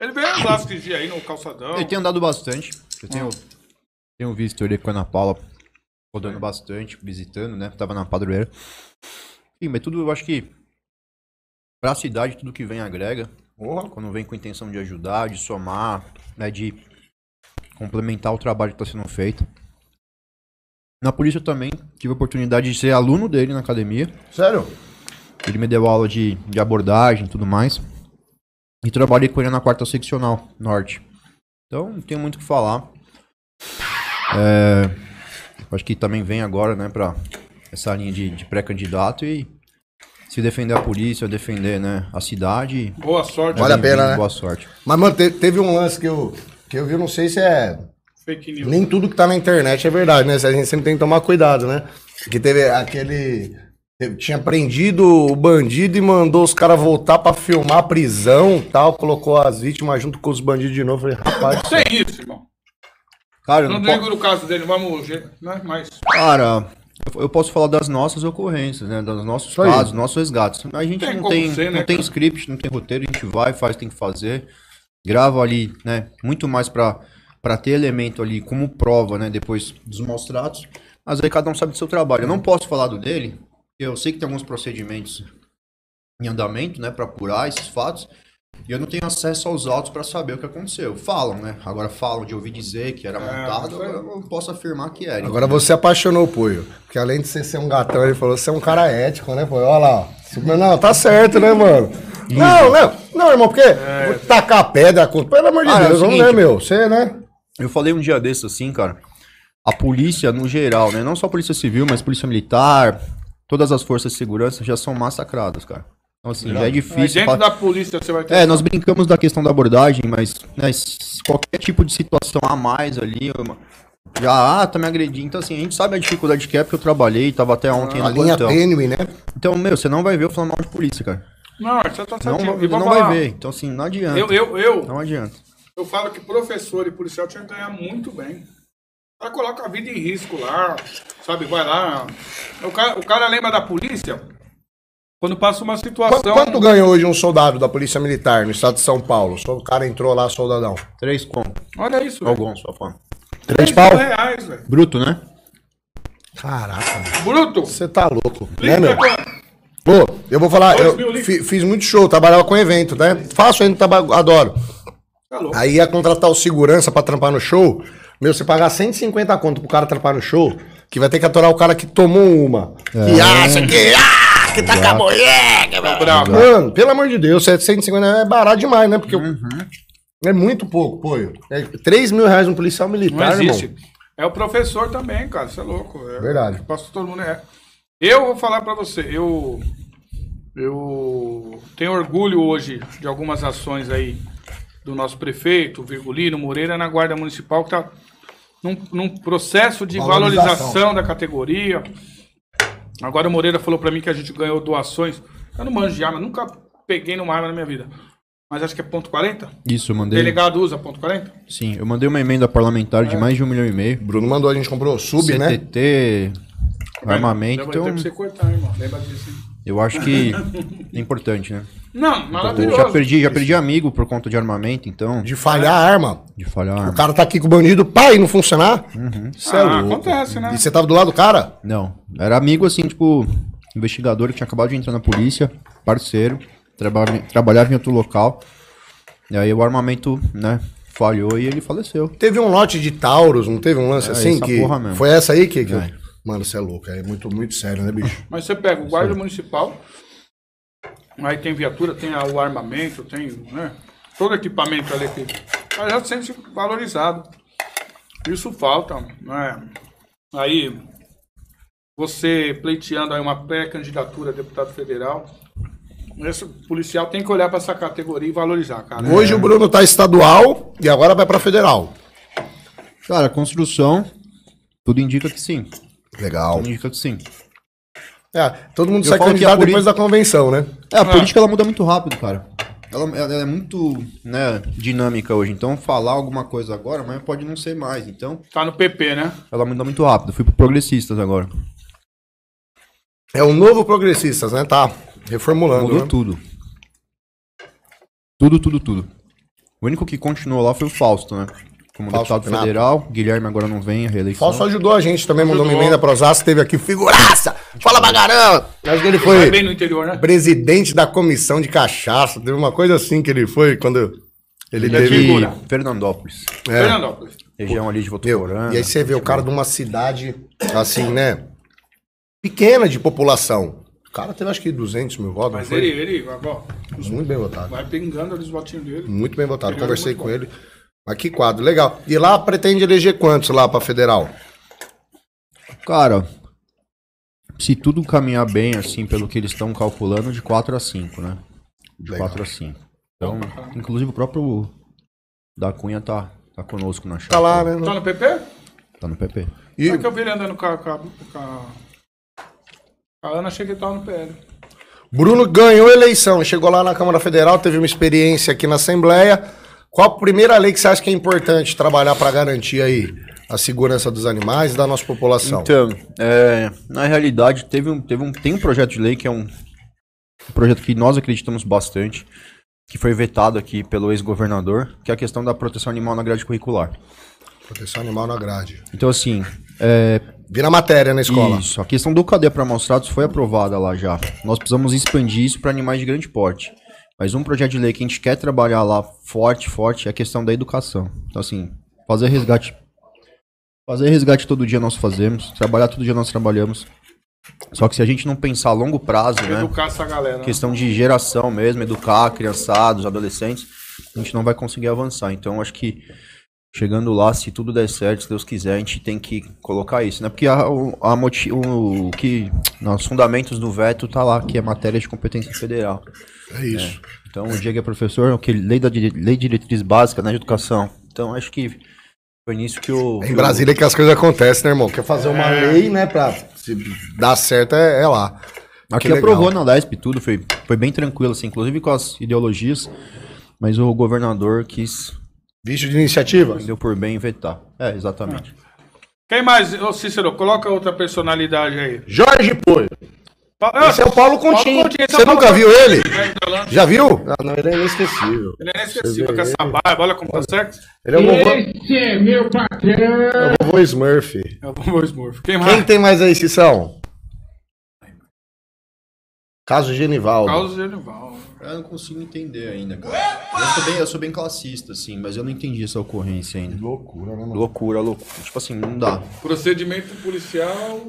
A: Ele veio em Osasco esse dia aí no calçadão.
B: Ele tem andado bastante. Eu tenho, tenho visto ele com a Ana Paula rodando bastante, visitando, né? Tava na padroeira. Sim, mas tudo eu acho que pra cidade, tudo que vem agrega.
C: Porra.
B: Quando vem com intenção de ajudar, de somar, né? De complementar o trabalho que tá sendo feito. Na polícia eu também tive a oportunidade de ser aluno dele na academia.
C: Sério?
B: Ele me deu aula de, de abordagem e tudo mais. E trabalhei com ele na quarta seccional norte. Então, não tenho muito o que falar. É, acho que também vem agora, né, pra essa linha de, de pré-candidato e se defender a polícia, defender, né, a cidade.
A: Boa sorte.
C: Vale a pena, né?
B: Boa sorte.
C: Mas, mano, te- teve um lance que eu, que eu vi, não sei se é.
A: Fake news.
C: Nem tudo que tá na internet é verdade, né? A gente sempre tem que tomar cuidado, né? Que teve aquele. Tinha prendido o bandido e mandou os caras voltar pra filmar a prisão tal. Colocou as vítimas junto com os bandidos de novo. Falei, rapaz. céu.
A: Tem isso, irmão.
B: Cara, eu
A: Não
B: não
A: digo no caso dele, vamos. Né? Mas.
B: Cara, eu- posso falar das nossas ocorrências, né? Dos nossos
C: Isso aí.
B: casos, nossos resgates. A gente
A: Tem
B: não tem,
A: ser, né,
B: não tem
A: cara?
B: script, não tem roteiro, a gente vai, faz, tem que fazer. Grava ali, né? Muito mais pra, pra ter elemento ali como prova, né? Depois dos maus tratos. Mas aí cada um sabe do seu trabalho. Eu não posso falar do dele, eu sei que tem alguns procedimentos em andamento, né? Pra apurar esses fatos. E eu não tenho acesso aos autos pra saber o que aconteceu. Falam, né? Agora falam de ouvir dizer que era montado,
A: aí.
B: agora eu não posso afirmar que era.
C: Agora você apaixonou o Puio. Porque além de você ser um gatão, ele falou, você é um cara ético, né, Puio? Olha lá, ó. Não, tá certo, né, mano? Não, não, não, irmão, porque vou tacar pedra, com- pelo amor de
B: Ah, é
C: Deus, vamos
B: seguinte,
C: ver, meu. Você, né?
B: Eu falei um dia desses assim, cara. A polícia, no geral, né? Não só a polícia civil, mas polícia militar, todas as forças de segurança já são massacradas, cara. Então, assim, já é
A: Mas
B: difícil.
A: dentro da polícia você vai ter.
B: É, nós brincamos da questão da abordagem, mas né, qualquer tipo de situação a mais ali, uma- já, ah, tá me agredindo. Então, assim, a gente sabe a dificuldade que é, porque eu trabalhei, tava até ontem
C: A
B: no
C: linha
B: plantão.
C: tênue, né?
B: Então, meu, você não vai ver eu falando mal de polícia, cara.
A: Não, você tá
B: Não,
A: certinho. E
B: não
A: vamos
B: vai ver. Então, assim, não adianta.
A: Eu, eu, eu,
B: Não adianta.
A: eu falo que professor e policial tinha que ganhar muito bem. O cara coloca a vida em risco lá, sabe? Vai lá. O cara, o cara lembra da polícia quando passa uma situação.
C: Quanto, quanto ganha hoje um soldado da Polícia Militar no estado de São Paulo? O cara entrou lá, soldadão.
B: Três conto.
A: Olha isso. velho.
B: Alguns, só falando.
C: Três
A: Três
C: pau?
A: mil reais, velho.
B: Bruto, né?
C: Caraca.
A: Bruto.
C: Você tá louco, né, meu? Pô, eu vou falar, eu fi- fiz muito show, trabalhava com evento, né? Faço ainda, adoro.
A: Tá louco.
C: Aí ia contratar o segurança pra trampar no show. Meu, você pagar 150 conto pro cara trampar no show, que vai ter que atorar o cara que tomou uma. Que acha que, ah, que tá com a mulher. que vai-
A: Tá bravo.
C: Mano, pelo amor de Deus, 150 é barato demais, né? Porque o- É muito pouco, pô. É 3 mil reais um policial
A: Não
C: militar,
A: existe.
C: irmão.
A: É o professor também, cara. Isso é louco. É,
C: Verdade.
A: Passo todo mundo é. Eu vou falar pra você. Eu eu tenho orgulho hoje de algumas ações aí do nosso prefeito, Virgulino Moreira, na Guarda Municipal, que tá num, num processo de
C: Valorização.
A: valorização da categoria. Agora o Moreira falou pra mim que a gente ganhou doações. Eu não manjo de arma, nunca peguei numa arma na minha vida. Mas acho que é ponto 40.
B: Isso, eu mandei.
A: Delegado usa ponto 40?
B: Sim, eu mandei uma emenda parlamentar
A: É.
B: de mais de um milhão e meio.
C: Bruno mandou, a gente comprou sub, né?
B: CTT, armamento.
A: Vai ter
B: Então,
A: que você cortar, irmão. Lembra disso, hein?
B: Eu acho que é importante, né?
A: Não, maravilhoso.
B: já perdi, já perdi amigo por conta de armamento, então,
C: De falhar a arma.
B: de falhar a
C: O
B: arma.
C: cara tá aqui com o bandido, pai, não funcionar? Isso é
A: Ah,
C: louco.
A: acontece, né?
C: E você tava do lado do cara?
B: Não, era amigo assim, tipo, investigador que tinha acabado de entrar na polícia, parceiro, traba trabalhava em outro local. E aí o armamento, né, falhou e ele faleceu.
C: Teve um lote de Taurus, não teve um lance
B: É,
C: assim?
B: essa
C: que
B: porra mesmo.
C: Foi essa aí que. que-
B: É.
C: Mano, você é louco, é muito, muito sério, né, bicho?
A: Mas você pega o guarda municipal, aí tem viatura, tem a- o armamento, tem né, todo equipamento ali que aí já se sente valorizado. Isso falta, né? Aí você pleiteando aí uma pré-candidatura a deputado federal, esse policial tem que olhar para essa categoria e valorizar, cara.
C: Hoje o Bruno tá estadual e agora vai pra federal.
B: Cara, construção, tudo indica que sim.
C: Legal.
B: Tudo indica que sim.
C: É, todo mundo
B: Eu
C: sai candidato depois da convenção, né?
B: É, a política ela muda muito rápido, cara. Ela, ela é muito né, dinâmica hoje. Então, falar alguma coisa agora, mas pode não ser mais. Então,
A: Tá no PP, né?
B: ela muda muito rápido. Fui pro progressistas agora.
C: É o novo Progressistas, né? Tá reformulando.
B: Mudou
C: né?
B: tudo. Tudo, tudo, tudo. O único que continuou lá foi o Fausto, né? Como
C: Fausto
B: deputado
C: Pinato.
B: federal. Guilherme agora não vem, a reeleição.
C: Falso ajudou a gente também, mandou uma emenda pro Osasco, teve aqui figuraça! Fala pra caramba! Acho que ele foi
A: bem no interior, né?
C: presidente da comissão de cachaça, teve uma coisa assim que ele foi quando ele
A: Ele é
C: teve...
A: figura.
B: Fernandópolis.
C: É.
A: Fernandópolis.
B: Região ali de
C: Meu,
B: Votuporanga.
C: e aí você vê o cara de uma cidade, assim, né? Pequena de população. O cara teve acho que 200 mil votos.
A: Mas ele, ele, ó,
C: Muito bem votado.
A: vai pingando ali os votinhos dele.
C: Muito bem votado. Conversei com
A: muito
C: ele. Mas que quadro, legal. E lá pretende eleger quantos lá pra federal?
B: Cara, se tudo caminhar bem, assim, pelo que eles estão calculando, de 4 a 5, né? De
C: Legal.
B: 4 a 5. Então, inclusive o próprio da Cunha tá, tá conosco na chave.
C: Tá lá, né?
A: Tá no PP?
B: Tá no PP.
C: E
A: É que eu vi ele andando com a, com a, com a- a Ana, achei que ele tava no PL.
C: Bruno ganhou a eleição, chegou lá na Câmara Federal, teve uma experiência aqui na Assembleia. Qual a primeira lei que você acha que é importante trabalhar para garantir aí a segurança dos animais e da nossa população?
B: Então, é, na realidade, teve um, teve um, tem um projeto de lei que é um, um projeto que nós acreditamos bastante, que foi vetado aqui pelo ex-governador, que é a questão da proteção animal na grade curricular.
C: Proteção animal na grade.
B: Então, assim, é,
C: Vira matéria na escola.
B: Isso, a questão do cadeia para maus-tratos foi aprovada lá já. Nós precisamos expandir isso para animais de grande porte. Mas um projeto de lei que a gente quer trabalhar lá forte, forte, é a questão da educação. Então, assim, fazer resgate. Fazer resgate todo dia nós fazemos, trabalhar todo dia nós trabalhamos. Só que se a gente não pensar a longo prazo, né?
A: Educar essa galera. né?
B: Questão de geração mesmo, educar criançados, adolescentes, a gente não vai conseguir avançar. Então, acho que chegando lá, se tudo der certo, se Deus quiser, a gente tem que colocar isso, né? Porque a, a moti- o, o que nos fundamentos do veto tá lá, que é matéria de competência federal.
C: É isso.
B: Então, o Diego é professor, o que lei da lei de diretriz básica na educação. Então, acho que foi nisso que o
C: É em Brasília que as coisas acontecem, né, irmão? Quer fazer uma lei, né, pra se dar certo é, é lá.
B: Aqui aprovou na LESP e tudo, foi, foi bem tranquilo, assim, inclusive com as ideologias, mas o governador quis,
C: Visto de iniciativa?
B: deu por bem vetar. É, exatamente.
A: Quem mais? Ô Cícero, coloca outra personalidade aí.
C: Jorge Poi.
A: Pa-
C: Esse é o Paulo Continho.
A: Coutinho, esse é
C: Você nunca viu ele?
A: Coutinho.
C: Já viu? Ah, não, ele é inesquecível.
A: Ele é inesquecível com essa barba, olha como tá sexy.
C: Ele é o vovô,
F: Esse é meu patrão.
C: é o vovô Smurf.
A: É o Vovô Smurf. Quem
C: Quem
A: mais?
C: tem mais aí, Cissão? Caso Genivaldo.
A: Carlos Genival.
B: Eu não consigo entender ainda, cara. Eu sou, bem, eu sou bem classista, assim, mas eu não entendi essa ocorrência ainda.
C: Loucura, né, mano?
B: Loucura, loucura. Tipo assim, não dá.
A: Procedimento policial.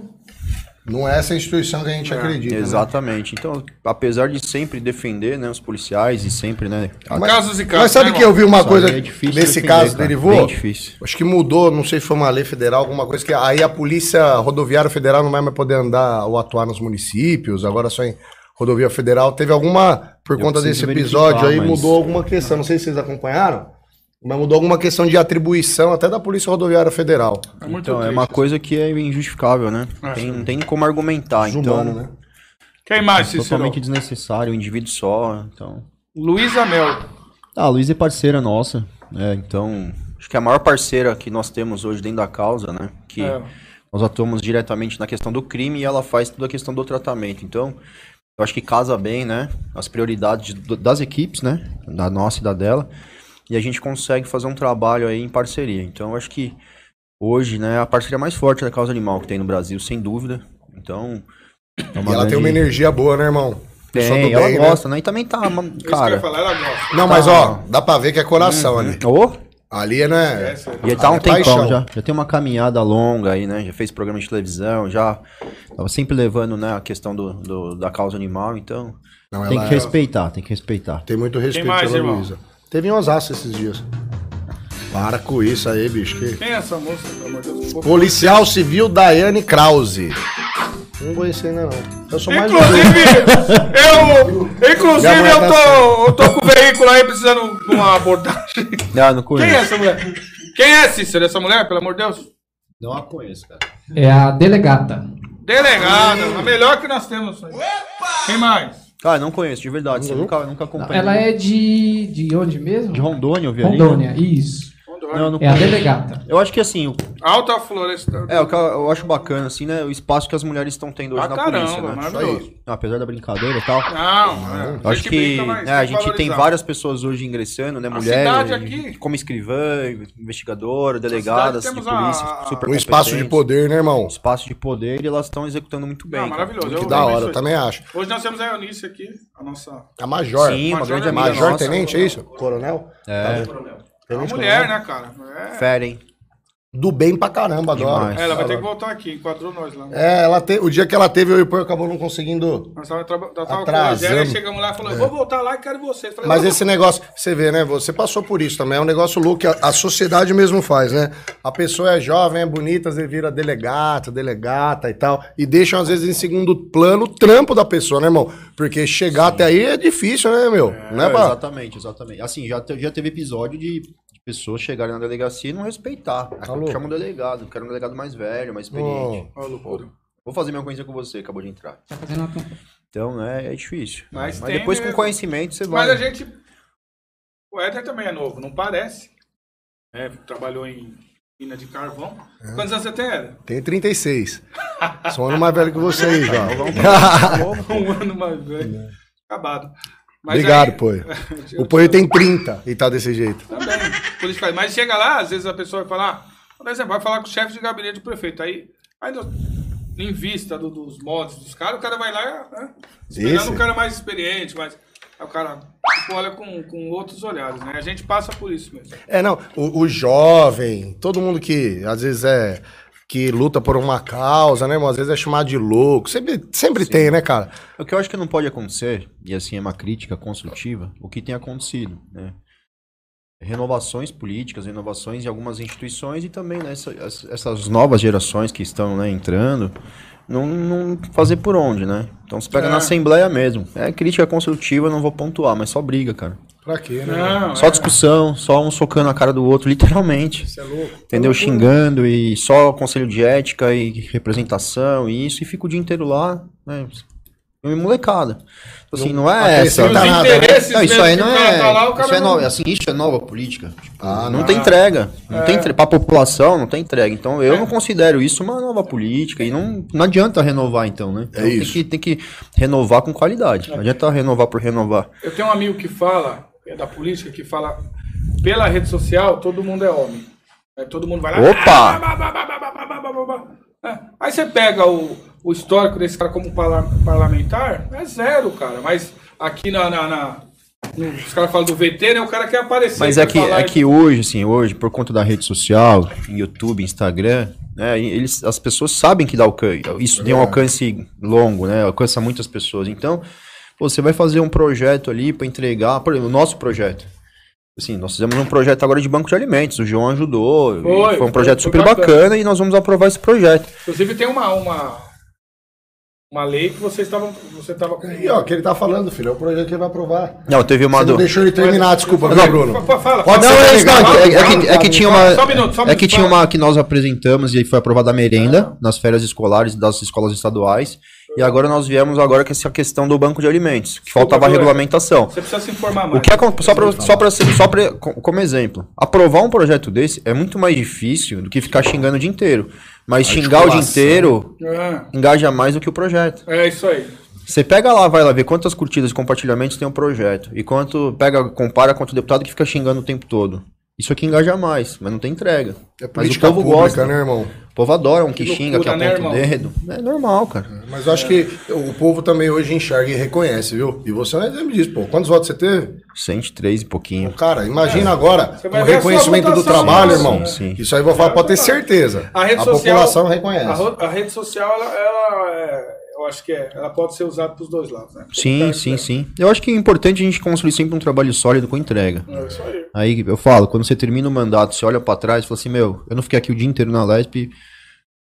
C: Não é essa instituição que a gente acredita. né?
B: Exatamente. Então, apesar de sempre defender né, os policiais e sempre, né?
A: Há casos e casos.
C: Mas sabe
A: né,
C: que eu vi uma coisa
B: é difícil
C: nesse
B: defender,
C: caso
B: cara.
C: derivou?
B: Bem difícil.
C: Acho que mudou, não sei se foi uma lei federal, alguma coisa que aí a polícia rodoviária federal não vai mais poder andar ou atuar nos municípios, agora só em rodovia federal. Teve alguma, por
B: Eu
C: conta desse episódio aí,
B: mas-
C: mudou alguma questão. Não sei se vocês acompanharam, mas mudou alguma questão de atribuição até da Polícia Rodoviária Federal.
A: É muito
B: Então, é
A: triste.
B: uma coisa que é injustificável, né? Tem, não tem como argumentar. Então,
C: Desumano, né?
A: Quem mais, Cícero?
B: totalmente desnecessário, um indivíduo só. Então.
A: Luísa Mel.
B: Ah, a Luísa é parceira nossa. É, então, acho que é a maior parceira que nós temos hoje dentro da causa, né? Que
A: É.
B: nós atuamos diretamente na questão do crime e ela faz toda a questão do tratamento. Então, eu acho que casa bem, né? As prioridades das equipes, né? Da nossa e da dela. E a gente consegue fazer um trabalho aí em parceria. Então, eu acho que hoje, né, é a parceria mais forte da causa animal que tem no Brasil, sem dúvida. Então, é
C: E ela tem uma
B: grande-
C: energia boa, né, irmão?
B: Tem, ela
C: bem, né?
B: gosta, né? E também tá, cara.
A: falar, ela gosta.
C: Não, mas ó, dá pra ver que é coração ali.
B: Ô,
C: Ali, né?
B: E tá um
C: é
B: tempão
C: paixão.
B: já. Já tem uma caminhada longa aí, né? Já fez programa de televisão, já tava sempre levando, né, a questão do, do- da causa animal, então
C: Não,
B: tem que
C: é-
B: respeitar, tem que respeitar.
C: Tem muito respeito
A: mais,
C: pela? Luísa. Teve em Osasco esses dias. Para com isso aí, bicho. que-
A: Quem é essa moça, pelo amor de Deus?
C: Policial Civil Daiane Krause. Não conheci ainda não. Eu sou mais
A: Inclusive, eu, inclusive eu,
C: tá
A: tô, eu tô com o veículo aí precisando de uma abordagem.
B: Ah, não
A: Quem é
B: conheço.
A: essa mulher? Quem é Cícero, essa mulher, pelo amor de Deus?
B: Não a conheço, cara.
E: É a delegata.
A: Delegada, a melhor que nós temos. Quem mais?
B: Cara, não conheço, de verdade. Você nunca, nunca acompanhei.
E: Ela é de. de onde mesmo?
B: de Rondônia, eu vi ali.
E: Rondônia, isso.
B: Não, não
E: É a delegata.
B: Eu acho que assim, o-
A: Alta Floresta.
B: é, o que eu, eu acho bacana, assim, né? O espaço que as mulheres estão tendo hoje
A: Ah,
B: na
A: caramba,
B: polícia, né?
A: maravilhoso.
B: Não, apesar da brincadeira e tal.
A: Não, é,
B: Eu acho que né, a
A: tem
B: gente tem
A: valorizar.
B: várias pessoas hoje ingressando, né?
A: A
B: Mulheres,
A: cidade aqui-
B: como escrivã, investigadora, delegadas de polícia,
A: a-
B: super
C: Um espaço de poder, né, irmão?
B: espaço de poder e elas estão executando muito bem.
A: Não,
B: cara.
A: maravilhoso.
C: Que
A: eu
C: da hora, eu também acho.
A: Hoje nós temos a Eunice aqui, a nossa.
C: A Major.
B: Sim, uma grande
A: é
B: amiga
C: Major. Tenente, é isso? Coronel?
B: É,
A: É uma mulher,
C: coronel.
A: né, cara? É.
B: fera, hein?
C: Do bem pra caramba, adoro.
B: Demais.
A: É, ela vai ter que voltar aqui, enquadrou nós lá.
C: É, ela te... o dia que ela teve, eu e o Pô acabou não conseguindo.
A: Nós tava, nós tava com a chegamos lá e falou, eu vou voltar lá e quero vocês. Falei,
C: Mas esse negócio, você vê, né? Você passou por isso também. É um negócio louco que a, a sociedade mesmo faz, né? A pessoa é jovem, é bonita, você vira delegata, delegata e tal. E deixam, às vezes, em segundo plano o trampo da pessoa, né, irmão? Porque chegar até aí é difícil, né, meu? não é
B: É,
C: pra...
B: Exatamente, exatamente. Assim, já, te- já teve episódio de pessoas chegarem na delegacia e não respeitar.
C: Tá louco.
B: Chama um delegado, quero um delegado mais velho, mais experiente.
A: Loucura.
B: Vou fazer minha coisa com você, acabou de entrar.
E: Tá fazendo uma...
B: Então, é, é difícil.
A: Mas
B: Mas, depois com
A: mesmo.
B: conhecimento você vai.
A: Mas a gente. O Éder também é novo, não parece. É, trabalhou em mina de carvão.
C: É.
A: Quantos anos você tem, Éder?
C: Tem 36. Sou um ano mais velho que você aí, já.
A: Um ano mais velho. Acabado. Mas
C: Obrigado,
A: aí-
C: Pô. O Pô tem 30 e tá desse jeito.
A: Também. Por faz. Mas chega lá, às vezes a pessoa vai falar, por exemplo, vai falar com o chefe de gabinete do prefeito. Aí, aí em vista do- dos modos dos caras, o cara vai lá, né? Esperando
C: Esse?
A: um cara mais experiente, mas. Aí o cara tipo, olha com, com outros olhares, né? A gente passa por isso mesmo.
C: É, não, o, o jovem, todo mundo que às vezes é que luta por uma causa, né, irmão? Às vezes é chamado de louco. Sempre, sempre tem, né, cara?
B: O que eu acho que não pode acontecer, e assim é uma crítica construtiva, o que tem acontecido, né? Renovações políticas, renovações em algumas instituições e também né, essa- ess- essas novas gerações que estão né, entrando, não, não fazer por onde, né? Então se pega
A: É.
B: na Assembleia mesmo. É crítica construtiva, não vou pontuar, mas só briga, cara.
C: Pra quê, né?
A: Não,
B: Só
A: é.
B: discussão, só um socando a cara do outro, literalmente.
C: Isso é louco.
B: Entendeu? Xingando e só conselho de ética e representação e isso, e fica o dia inteiro lá, né? Filme molecada. Tipo assim, não, é
A: não
C: é essa.
A: Tá
B: nada, isso aí não é.
A: Tá, tá lá,
B: isso, é
A: não...
B: Assim, isso é nova política. Tipo,
C: ah,
B: não,
C: não
B: tem entrega. Não
A: é.
B: tem entre... Pra população não tem entrega. Então eu é. não considero isso uma nova política. E não, não adianta renovar, então, né? É então, é tem,
C: isso.
B: Que, tem que renovar com qualidade. É. Não adianta renovar por renovar.
A: Eu tenho um amigo que fala, é da política, que fala pela rede social, todo mundo é homem. Aí todo mundo vai lá.
B: Opa!
A: Aí você pega o o histórico desse cara como parla- parlamentar, é zero, cara. Mas aqui na, na, na, os caras falam do VT, né? O cara quer aparecer.
B: Mas é que, é que hoje, assim, hoje, por conta da rede social, YouTube, Instagram, né, eles, as pessoas sabem que dá alcance. Isso tem um alcance longo, né? Alcança muitas pessoas. Então, pô, você vai fazer um projeto ali para entregar, por exemplo, o nosso projeto. Assim, nós fizemos um projeto agora de banco de alimentos, o João ajudou,
A: Foi,
B: foi, um projeto
A: foi
B: super
A: bacana.
B: bacana. e nós vamos aprovar esse projeto.
A: Inclusive tem uma, uma, uma lei que vocês estavam. Você estava com.
C: E ó, o que ele tá falando, filho, é o projeto que ele vai aprovar.
B: Não, teve uma
C: Você
B: do...
C: não deixou ele terminar, desculpa,
A: Não,
C: Bruno?
A: Fala, fala.
C: Pode
B: Não,
C: ser
B: é,
C: legal.
B: não, é, que- é
C: Fala,
B: que, é que
C: fala,
B: tinha uma.
A: Só um minuto, só um
B: É que tinha uma que nós apresentamos e aí foi aprovada a merenda nas férias escolares das escolas estaduais. E agora nós viemos agora com essa questão do banco de alimentos, que faltava regulamentação.
A: Você precisa se informar mais.
B: O que acon- só para só ser- só pra, como exemplo, aprovar um projeto desse é muito mais difícil do que ficar xingando o dia inteiro. Mas xingar o dia inteiro
A: Ah,
B: engaja mais do que o projeto.
A: é isso aí.
B: Você pega lá, vai lá ver quantas curtidas e compartilhamentos tem um projeto. E quanto pega, compara com o deputado que fica xingando o tempo todo. Isso aqui engaja mais, mas não tem entrega.
C: É
B: mas o
C: política
B: povo
C: pública,
B: gosta.
C: né, irmão?
B: O povo adora um que,
A: Que
B: xinga, que
A: loucura, né,
B: aponta o dedo. É normal, cara.
C: Mas eu acho que o povo também hoje enxerga e reconhece, viu? E você não é exemplo disso, pô. Quantos votos você teve?
B: 103 e pouquinho.
C: Cara, imagina agora
A: Você
C: o
A: a
C: reconhecimento do trabalho,
A: né?
C: irmão.
B: Sim, sim.
C: Isso aí eu vou falar, pode ter certeza.
A: A rede social.
C: população
A: A,
C: reconhece.
A: ro- a rede social, ela, ela é- eu acho que é, ela pode ser usada para os dois lados, né?
B: Sim,
A: Então,
B: sim,
A: é-
B: sim. Eu acho que é importante a gente construir sempre um trabalho sólido com entrega.
A: É isso aí.
B: Aí eu falo, quando você termina o mandato, você olha pra trás e fala assim, meu, eu não fiquei aqui o dia inteiro na LESP,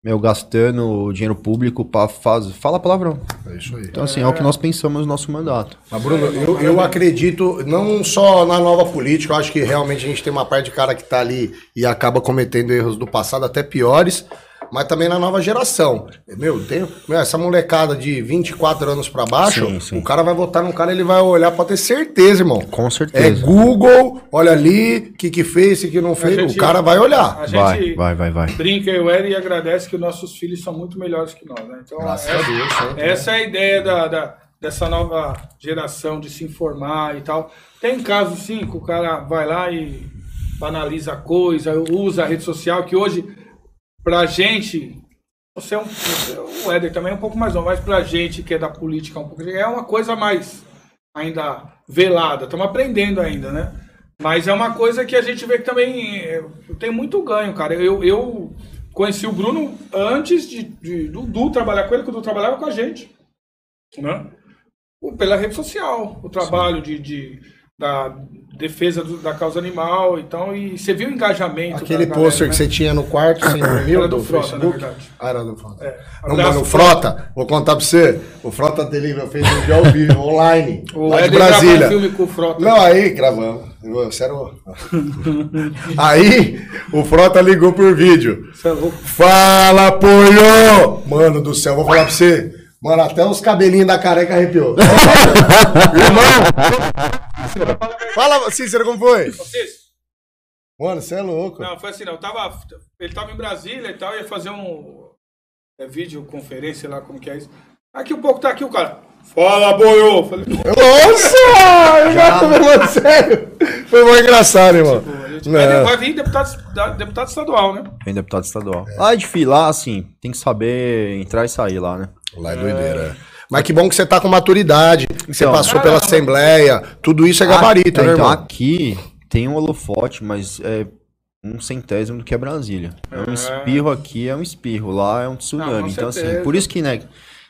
B: meu, gastando dinheiro público pra fazer. Fala palavrão.
C: É isso aí.
B: Então, assim, é o que nós pensamos no nosso mandato.
C: Mas, Bruno, eu, eu acredito não só na nova política, eu acho que realmente a gente tem uma parte de cara que tá ali e acaba cometendo erros do passado, até piores, mas também na nova geração. Meu, tem, meu, essa molecada de 24 anos pra baixo,
B: Sim, sim.
C: o cara vai votar num cara, ele vai olhar pra ter certeza, irmão.
B: Com
C: É
B: certeza.
C: Google, olha ali, o que que fez, o que não fez,
A: gente-
C: o cara vai olhar.
A: A gente
B: Vai, vai, vai, vai.
A: brinca eu e agradece que nossos filhos são muito melhores que nós, né? Então,
C: Graças
A: essa,
C: a Deus, sempre, né?
A: essa é a ideia da, da- dessa nova geração de se informar e tal. Tem casos, sim, que o cara vai lá e banaliza a coisa, usa a rede social, que hoje, pra gente, você é um, o Éder também é um pouco mais novo, mas pra gente que é da política um pouco, é uma coisa mais ainda velada. Estamos aprendendo ainda, né? Mas é uma coisa que a gente vê que também é, tem muito ganho, cara. Eu, eu conheci o Bruno antes de, de- do Du trabalhar com ele, que o Du trabalhava com a gente. Né? Pela rede social, o trabalho de, de- da defesa do- da causa animal então, e você viu o engajamento.
C: Aquele pôster
A: né?
C: que você tinha no quarto, você imprimiu
A: Era do
C: do,
A: Frota,
C: Facebook?
A: na verdade.
C: Ah, era do Frota.
A: É.
C: Não, mano, o Frota, vou contar pra você. O Frota Delivery fez um vídeo ao vivo, online,
A: O
C: lá de
A: um
C: Brasília.
A: filme com o Frota.
C: Não, aí gravamos. Sério. aí o Frota ligou por vídeo.
A: Você é louco.
C: Fala, polho! Mano do céu, vou falar pra você. Mano, até os cabelinhos da careca arrepiou. Irmão! Fala, Cícero, como foi?
A: Vocês?
C: Mano, você é louco.
A: Não, foi assim, não. Eu tava, ele tava em Brasília e tal, ia fazer um é, videoconferência, sei lá como que é isso. Aqui um pouco tá aqui o cara. Fala, boiô! Falei,
C: Nossa! Tô falando sério. Foi muito engraçado, irmão.
A: a gente vai, vir deputado, deputado estadual, né?
B: Vem deputado estadual. Lá de filar, assim, tem que saber entrar e sair lá, né?
C: Lá é doideira. é. Mas que bom que você tá com maturidade, que você
B: Então.
C: passou pela Assembleia, tudo isso é gabarito,
B: Ah,
C: né,
B: então, aqui tem um holofote, mas é um centésimo do que é Brasília. É um
A: É.
B: espirro aqui, é um espirro. Lá é um tsunami.
A: Não,
B: então, assim, por isso que, né,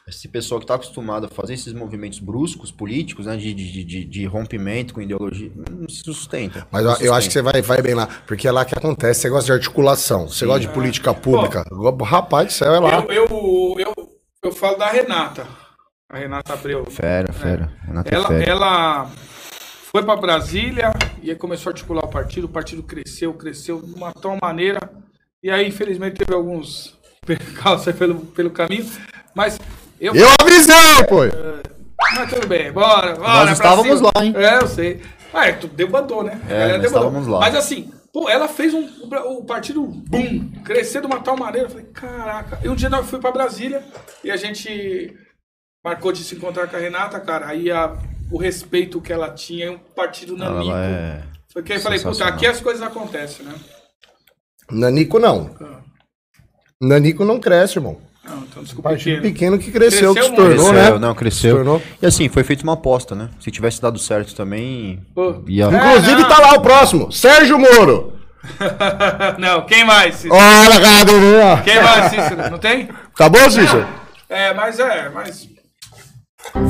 B: esse pessoal que tá acostumado a fazer esses movimentos bruscos, políticos, né, de, de, de, de rompimento com ideologia, não se sustenta.
C: Mas eu, eu acho que
B: sustenta.
C: você vai, vai bem lá, porque é lá que acontece. Você gosta de articulação, você gosta de política pública. Rapaz do céu, é lá.
A: Eu, eu, eu, eu falo da Renata. A Renata Abreu.
B: Fera, fera. Renata é
A: Ela,
B: fera.
A: ela foi para Brasília e aí começou a articular o partido. O partido cresceu, cresceu de uma tal maneira. E aí, infelizmente, teve alguns percalços aí pelo, pelo caminho. Mas eu.
C: Eu avisei, pô!
A: Mas tudo bem, bora, bora.
B: Nós estávamos
A: cima.
B: lá, hein?
A: É, eu sei. Ah, é, tu debandou, né?
B: É, estávamos lá.
A: Mas assim, pô, ela fez um, o partido, bum, crescer de uma tal maneira. Eu falei, caraca. E um dia eu fui pra Brasília e a gente marcou de se encontrar com a Renata, cara. Aí a, o respeito que ela tinha, um partido nanico.
B: Ela é.
A: Porque aí eu falei, puta, aqui as coisas acontecem, né?
C: Nanico não.
A: Ah,
C: Nanico não cresce, irmão.
A: Não, então Então, desculpa,
C: Partido
A: pequeno.
C: pequeno que cresceu, que se
A: Cresceu
C: tornou,
B: Cresceu,
C: né?
B: não, cresceu.
C: tornou.
B: E assim, foi feita uma aposta, né? Se tivesse dado certo também,
A: Pô.
B: ia...
C: Inclusive
A: não.
C: tá lá o próximo, Sérgio Moro.
A: não, quem mais? Cícero?
C: Olha, cara.
A: Quem mais, Cícero? Não tem?
C: Acabou, Cícero?
A: É, mas é, mas.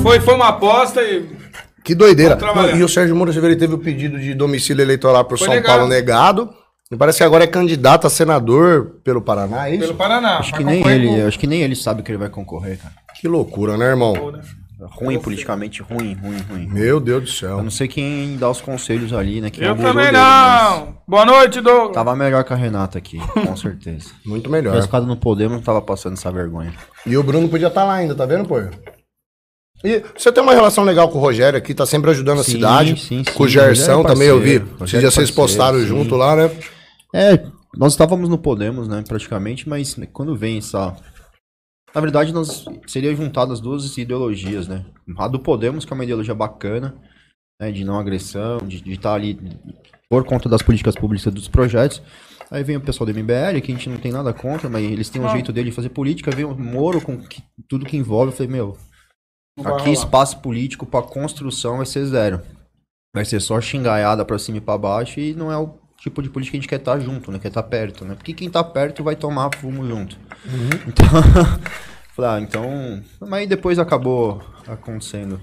A: Foi, foi uma aposta e.
C: Que doideira.
A: Trabalhar.
C: Não, e o Sérgio Moro, ele teve o pedido de domicílio eleitoral pro
A: Foi
C: São
A: negado.
C: Paulo negado. Me parece que agora é candidato a senador pelo Paraná, é isso?
A: Pelo Paraná.
B: Acho que nem ele,
A: com-
B: acho que nem ele sabe que ele vai concorrer, cara.
C: Que loucura, né, irmão?
A: né?
B: Ruim politicamente, ruim, ruim, ruim.
C: Meu Deus do
B: Eu
C: céu.
B: não sei quem dá os conselhos ali, né? Quem o
A: Eu também
B: dele, mas
A: não. Boa noite, Douglas.
B: Tava melhor que a Renata aqui, com certeza.
C: Muito
B: Se
C: melhor.
B: tivesse ficado no Podemos, não tava passando essa vergonha.
C: E o Bruno podia estar lá ainda, tá vendo, pô? E você tem uma relação legal com o Rogério aqui, tá sempre ajudando a
B: Sim,
C: sim,
B: sim, sim.
C: Com o Gerson
B: é
C: também, eu vi. Esses
B: Rogério
C: dias vocês postaram
B: sim.
C: junto lá, né?
B: É, nós estávamos no Podemos, né, praticamente, mas quando vem essa... Na verdade, nós seria juntado as duas ideologias, né? A do Podemos, que é uma ideologia bacana, né, de não agressão, de estar ali por conta das políticas públicas dos projetos. Aí vem o pessoal do MBL, que a gente não tem nada contra, mas eles têm um jeito dele de fazer política. Vem o Moro com que- tudo que envolve. Eu falei, meu,
A: Não
B: aqui espaço político para construção vai ser zero. Vai ser só xingaiada pra cima e pra baixo e não é o tipo de política que a gente quer estar junto, né? Quer estar perto, né? Porque quem tá perto vai tomar fumo junto. Então, falei, ah, então... Mas aí depois acabou acontecendo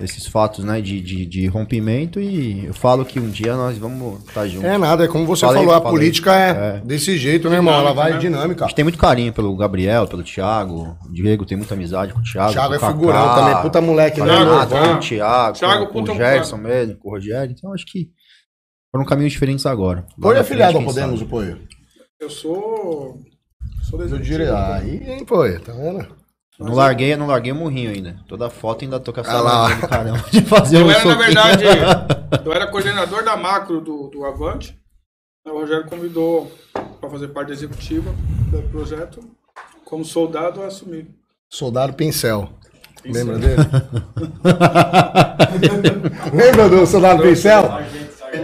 B: esses fatos, né? De, de, de rompimento e eu falo que um dia nós vamos estar juntos.
C: É nada, é como você
B: Falei,
C: falou, a
B: falei.
C: política é,
B: É.
C: desse jeito, né, irmão? Ela vai
A: né?
C: dinâmica.
B: A gente tem muito carinho pelo Gabriel, pelo Thiago. O Diego tem muita amizade com o Thiago.
C: Thiago
B: com
C: é
B: Kaká,
C: figurão também, puta moleque, né,
A: Thiago.
B: com o Thiago,
A: Thiago,
B: com, com o Gerson mesmo, com o Rogério. Então acho que foram caminhos diferentes agora.
C: Foi afiliado ao Podemos, o Poio?
A: Eu sou. Sou
C: diria, aí, hein, Poio, tá vendo?
B: Não larguei, não larguei o morrinho ainda. Toda foto ainda tô com essa
C: Ah lá.
B: do caramba de fazer
A: Eu
B: um
A: era, na
B: soquinho.
A: verdade, eu era coordenador da macro do, do Avante. O Rogério convidou para fazer parte da executiva do projeto. Como soldado, eu assumi.
C: Soldado Pincel. Lembra dele? Lembra do Soldado Pincel?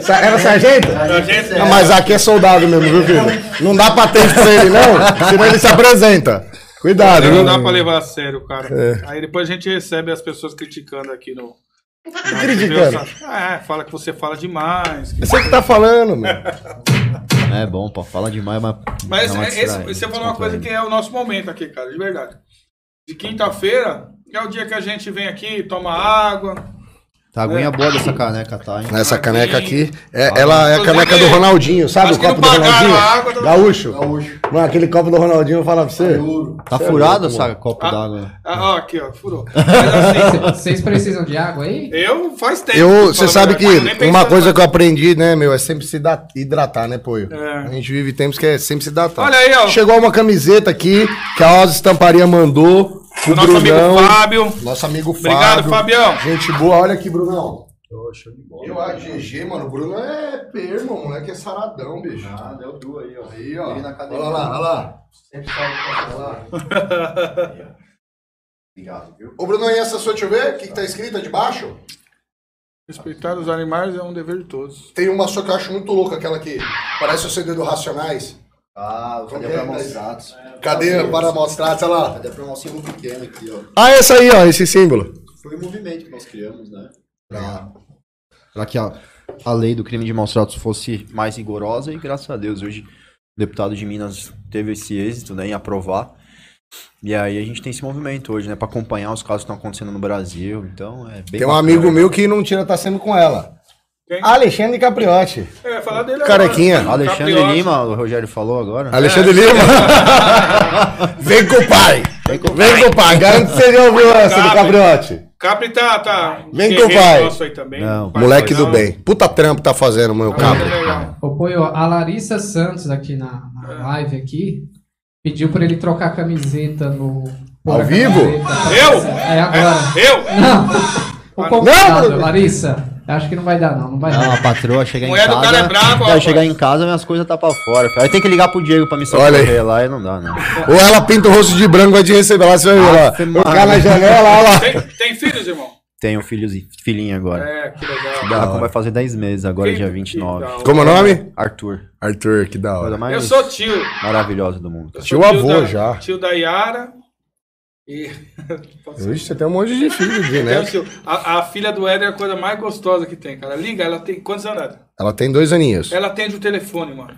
C: Era sargento?
A: Sargento,
C: Não, mas aqui é soldado mesmo, viu, filho? Não dá patente pra ele, não, senão ele se apresenta. Cuidado,
A: Não dá pra levar a sério, cara.
C: É.
A: Aí depois a gente recebe as pessoas criticando aqui no.
C: Criticando.
A: É, fala que você fala demais. que-
C: Você que tá falando, meu.
B: É bom, pô. Fala demais, mas.
A: Mas
B: uma
A: esse-
B: distraída,
A: você falou uma coisa que é o nosso momento aqui, cara, de verdade. De quinta-feira é o dia que a gente vem aqui, toma água.
B: Tá, aguinha boa dessa caneca, tá, hein?
C: Essa caneca aqui, é, ela é a caneca do Ronaldinho, sabe o copo do Ronaldinho?
A: a água do-
C: Gaúcho. Mano, aquele copo do Ronaldinho, eu vou falar pra você.
B: Tá
C: Cê é
B: furado essa copo
A: Ah,
B: d'água?
A: ah, ó, aqui, ó, furou. Mas assim,
E: Vocês precisam de água aí?
A: eu faz tempo.
C: Eu, você sabe que uma coisa
A: mais.
C: que eu aprendi, né, meu, é sempre se hidratar, né, Poio?
A: É.
C: A gente vive tempos que é sempre se hidratar.
A: Olha aí, ó.
C: Chegou uma camiseta aqui que a Oz Estamparia mandou pro
A: Nosso
C: Brunão.
A: amigo Fábio.
C: Nosso amigo
A: Obrigado,
C: Fábio.
A: Fabião.
C: Gente boa, olha aqui, Brunão. Eu, a GG, mano, o Bruno é P, irmão, moleque é saradão, bicho. Ah, deu duas aí, ó. Aí, ó. Olha lá, olha lá. Sempre salve pra lá. Obrigado, viu? Ô, Bruno, e essa sua, deixa eu ver, o que, que tá escrito aí debaixo?
A: Respeitar os animais é um dever de todos.
C: Tem uma sua que eu acho muito louca, aquela que parece o CD do Racionais.
B: Ah,
C: Cadê pra mostrados?
B: É,
C: Cadê para mostrar, sei lá?
B: Cadê pra um símbolo pequeno aqui, ó.
C: Ah, essa aí, ó, esse símbolo.
B: Foi o movimento que nós criamos, né? Pra, pra que a, a lei do crime de maus tratos fosse mais rigorosa e graças a Deus hoje o deputado de Minas teve esse êxito né, em aprovar. E aí a gente tem esse movimento hoje, né? Pra acompanhar os casos que estão acontecendo no Brasil. Então é bem
C: Tem um
B: bacana.
C: amigo meu que não tira, tá sendo com ela.
A: Quem?
C: Alexandre Capriotti.
A: Ia falar dele
C: Carequinha.
A: agora.
B: Alexandre
A: Capriotti.
B: Lima, o Rogério falou agora.
C: Alexandre Lima. Vem com o pai.
B: Vem com o
C: Vem com o pai. Garanto que você já ouviu essa do
A: Capri.
C: Capriotti.
A: Capri tá, tá.
C: Vem com o pai.
B: Não,
A: Pai
C: Moleque do bem. Puta trampo tá fazendo, meu
A: Ah.
E: Ô, Poio, a Larissa Santos aqui na, na live aqui pediu pra ele trocar a camiseta no.
C: Ao vivo?
E: camiseta.
A: Eu?
E: É agora.
A: Eu?
E: Não! O convidado,
C: Não,
E: Larissa. Acho que não vai dar, não. Não vai
B: Não,
E: dar.
B: a patroa chega em
A: Mulher do
B: casa.
A: cara é brava,
B: vai chegar em casa, minhas coisas tá pra fora. Aí tem que ligar pro Diego pra me
C: Olha aí.
B: socorrer lá e não dá, não.
C: Ou ela pinta o rosto de branco, vai te receber lá, você vai ver lá.
B: Afe
C: O cara na janela, olha lá.
A: Tem, tem filhos, irmão?
B: Tenho filhos e filhinha agora.
A: É, que legal.
B: Da Racon vai fazer 10 meses, agora
A: Que-
B: dia
A: que
B: 29.
A: da hora.
C: Como é o nome?
B: Arthur.
C: Arthur, que da hora.
A: Eu sou tio.
B: maravilhosa do mundo.
A: Sou
C: Tio avô
A: da-
C: já.
A: Tio da Yara E...
C: Ixi, você tem um monte de filho de
A: seu- a, a filha do Éder é a coisa mais gostosa que tem, cara. Liga, ela tem. Quantos anos?
C: Ela tem dois aninhos.
A: Ela atende o telefone, mano.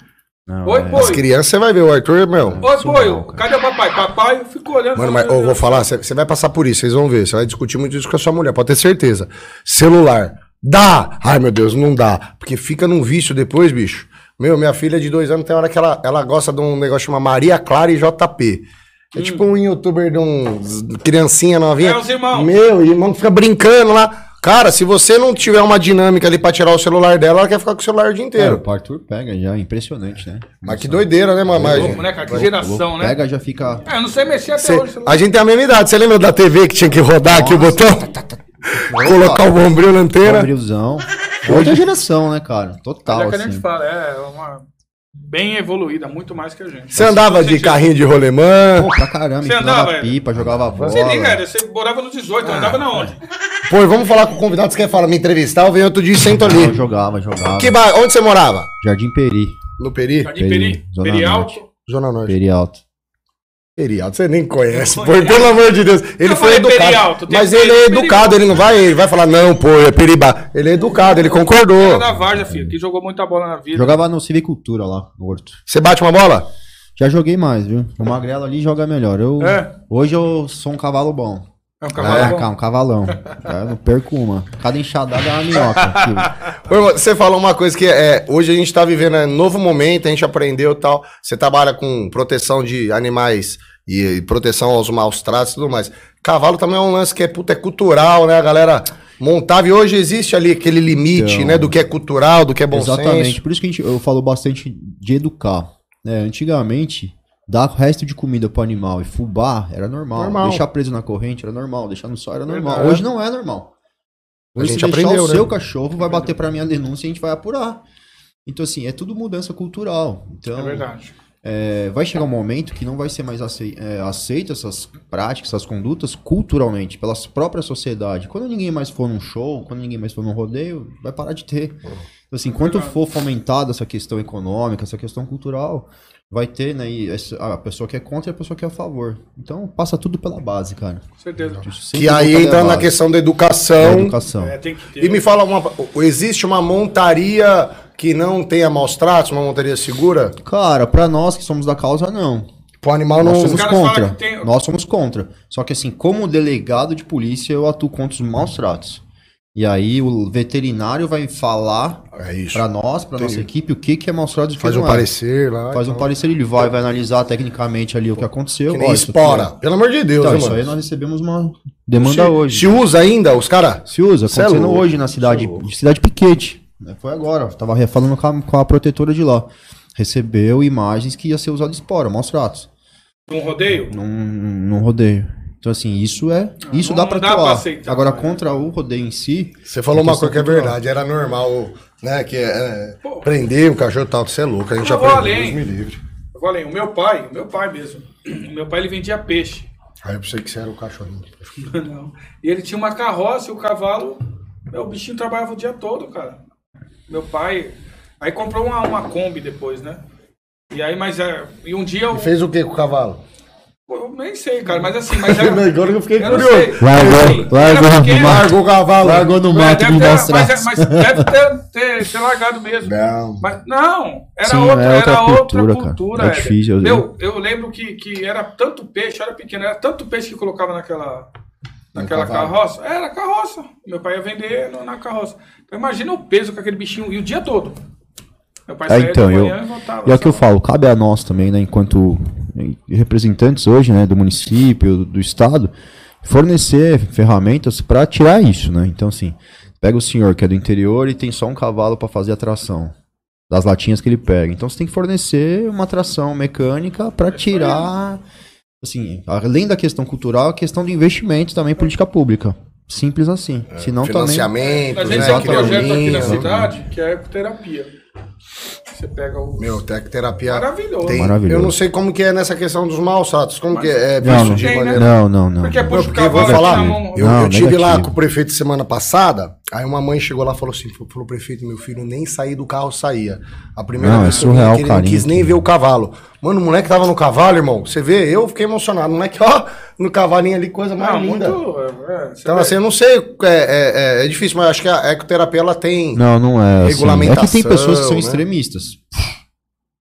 B: Não,
A: Oi,
B: é-
A: pô.
C: As crianças, você vai ver, o Arthur, meu.
A: Oi,
B: cara.
A: cadê o papai? Papai ficou olhando.
C: Mano, mas eu vou falar, você você vai passar por isso, vocês vão ver. Você vai discutir muito isso com a sua mulher, pode ter certeza. Celular, dá! Ai, meu Deus, não dá. Porque fica num vício depois, bicho. Meu, minha filha de dois anos tem hora que ela, ela gosta de um negócio chamado Maria Clara e JP. É tipo um youtuber de um criancinha novinha.
A: É, os irmãos.
C: Meu, irmão fica brincando lá. Cara, se você não tiver uma dinâmica ali pra tirar o celular dela, ela quer ficar com o celular o dia
B: É,
C: inteiro.
B: o Arthur pega já, impressionante, né?
C: Mas que doideira, né, mamãe?
A: Louco, né, cara? Que geração, né?
B: Pega, já fica.
A: É, eu não sei mexer até
C: Cê-
A: hoje.
C: a gente tem a mesma idade. Você lembra da TV que tinha que rodar aqui o botão? Colocar o bombril na antena?
B: Bombril,zão. Outra geração, né, cara? Total,
A: Mas é que a gente
B: assim.
A: fala, é uma. Bem evoluída, muito mais que a gente.
C: Você andava de carrinho de rolemã?
B: Pô, pra caramba,
A: Você andava,
B: pipa, jogava bola.
A: Você liga, você morava no 18,
C: Ah.
A: andava na onde?
C: Pô, vamos falar com o convidado. Você quer falar, me entrevistar? Eu venho outro dia e sento
B: Não, eu
C: ali.
B: jogava, jogava.
C: Que ba... Onde você morava?
B: Jardim Peri.
C: No Peri?
A: Jardim Peri?
B: Zona
A: Peri
B: Norte.
A: Alto?
C: Zona Norte.
B: Peri Alto.
C: Peri Alto, você nem conhece. Pô, pelo amor de Deus. Ele
A: Eu
C: foi educado.
A: Peri Alto, tem
C: mas ele é educado, ele não vai, ele vai falar, não, pô, é Peribá. Ele é educado, ele concordou.
A: Era da Varja, filho, que jogou muita bola na vida.
B: Jogava no Civicultura lá, no Horto.
C: Você bate uma bola?
B: Já joguei mais, viu? O Magrelo ali joga melhor. Eu,
A: É?
B: Hoje eu sou um cavalo bom.
A: É um cavalo bom.
B: cá, um cavalão. Eu não perco uma. Cada enxadada é uma minhoca.
C: Ô, irmão, Você falou uma coisa que é, hoje a gente tá vivendo um novo momento, a gente aprendeu e tal. Você trabalha com proteção de animais e, e proteção aos maus tratos e tudo mais. Cavalo também é um lance que é, puta, é cultural, né? A galera montava e hoje existe ali aquele limite,
B: Então,
C: né? Do que é cultural, do que é bom
B: Exatamente.
C: senso.
B: Por isso que a gente, eu falo bastante de educar. né? antigamente, dar resto de comida pro animal e fubá era normal.
C: Normal.
B: Deixar preso na corrente era normal. Deixar no sol era normal.
A: Verdade.
B: Hoje não é normal.
C: A
B: Hoje
C: gente
B: se deixar
C: aprendeu,
B: o
C: né?
B: seu cachorro, vai bater pra minha denúncia e a gente vai apurar. Então, assim, é tudo mudança cultural. Então,
A: É verdade.
B: é, vai chegar um momento que não vai ser mais é, aceito essas práticas, essas condutas culturalmente, pela própria sociedade. Quando ninguém mais for num show, quando ninguém mais for num rodeio, vai parar de ter. Então, assim, enquanto for fomentada essa questão econômica, essa questão cultural, vai ter, né, e a pessoa que é contra e a pessoa que é a favor. Então, passa tudo pela base, cara.
A: Com certeza.
C: Que aí entra
B: da
C: na questão da
B: da
C: educação.
B: educação.
A: É, tem que ter.
C: E me fala uma. Existe uma montaria que não tenha maus tratos, uma montaria segura?
B: Cara, pra nós que somos da causa, não.
C: Pro animal não.
B: Nós somos
A: caras falam
B: contra.
A: tem-
B: Nós somos contra. Só que assim, como delegado de polícia, eu atuo contra os maus tratos. E aí o veterinário vai falar
C: É
B: pra nós, pra nossa equipe, o que, que é maus tratos o que
C: Faz um
B: é.
C: parecer lá.
B: Faz um
C: então.
B: parecer, ele vai, vai analisar tecnicamente ali o que aconteceu.
C: Que nem
B: Ó, isso aqui
C: espora.
B: é-
C: Pelo amor de Deus,
B: Então,
C: né,
B: isso
C: mano?
B: aí nós recebemos uma demanda
C: se,
B: hoje.
C: Se usa ainda, os caras.
B: Se usa,
C: Cê é
B: acontecendo
C: louco,
B: hoje na cidade,
C: é
B: cidade Piquete. né? Foi agora, tava falando com a, com a protetora de lá. Recebeu imagens que ia ser usado espora, maus tratos.
A: Um rodeio?
B: num, num rodeio. Então, assim, isso é. Isso
A: não
B: dá pra
A: dá pra
B: atuar.
A: aceitar,
B: Agora,
A: né?
B: contra o rodeio em si.
C: Você falou uma
B: questão
C: coisa que é verdade, era normal, né? Que é, é,
A: Pô.
C: prender o cachorro e tal, você é louco, a gente
A: Eu vou
C: aprendeu, me livre.
A: Eu falei, o meu pai, o meu pai mesmo. O meu pai ele vendia peixe.
C: Aí eu pensei que você era o cachorrinho.
A: Não. E ele tinha uma carroça e o cavalo. Meu, o bichinho trabalhava o dia todo, cara. Meu pai. Aí comprou uma, uma Kombi depois, né? E aí, mas é. E um dia eu.
C: E fez o que com o cavalo?
A: Eu nem sei, cara, mas assim, mas era.
C: Agora que eu fiquei
A: Eu
C: curioso.
B: Largou,
A: Assim,
B: largou.
C: Largou o cavalo.
B: Largou no
A: é,
B: mato
A: ter-
B: mostrar.
A: mas, é- mas deve ter, ter, ter largado mesmo.
C: Não.
A: Mas não, era
B: Sim,
A: outra,
B: é outra
A: era outra
B: cultura,
A: cultura.
B: cara. É difícil, eu
A: Meu, eu lembro que, que era tanto peixe, eu era pequeno, era tanto peixe que colocava naquela, naquela carroça. Era carroça. Meu pai ia vender no- na carroça. Então imagina o peso com aquele bichinho e o dia todo. Meu pai
B: É, então,
A: de
B: eu,
A: e voltava.
B: e é o que eu
A: sabe?
B: falo, cabe a nós também, né, enquanto representantes hoje, né, do município, do estado, fornecer ferramentas para tirar isso, né? Então, assim, pega o senhor que é do interior e tem só um cavalo para fazer a tração das latinhas que ele pega. Então, você tem que fornecer uma tração mecânica para tirar, assim, além da questão cultural, a questão do investimento também em política pública. Simples assim. Senão também
C: Financiamento,
A: A
C: né?
A: gente tem um projeto aqui na cidade que é ecoterapia. Você pega o.
C: Meu, tecterapia.
A: Maravilhoso.
C: Tem,
B: Maravilhoso.
C: Eu não sei como que é nessa questão dos maus tratos. Como
A: Mas-
C: que é, é
B: Não, não.
C: de
A: Tem, né?
C: maneira.
B: Não, não, não.
A: Porque
B: não.
A: o
C: Porque eu vou falar, eu, eu tive lá
B: negativo.
C: com o prefeito semana passada, Aí uma mãe chegou lá e falou assim, falou, prefeito, meu filho nem sair do carro saía. A primeira
B: Não, é
C: vez vi
B: surreal
C: que ele não quis nem ver o cavalo. Mano, o moleque tava no cavalo, irmão. Você vê, eu fiquei emocionado. O moleque, ó, no cavalinho ali, coisa mais
A: Não,
C: linda.
A: muito. é, você
C: Então,
A: vê.
C: assim, eu não sei, é, é, é- é difícil, mas acho que a ecoterapia, ela tem...
B: Não, não é. Assim. É que tem
C: Regulamentação,
B: pessoas que são
C: né?
B: extremistas.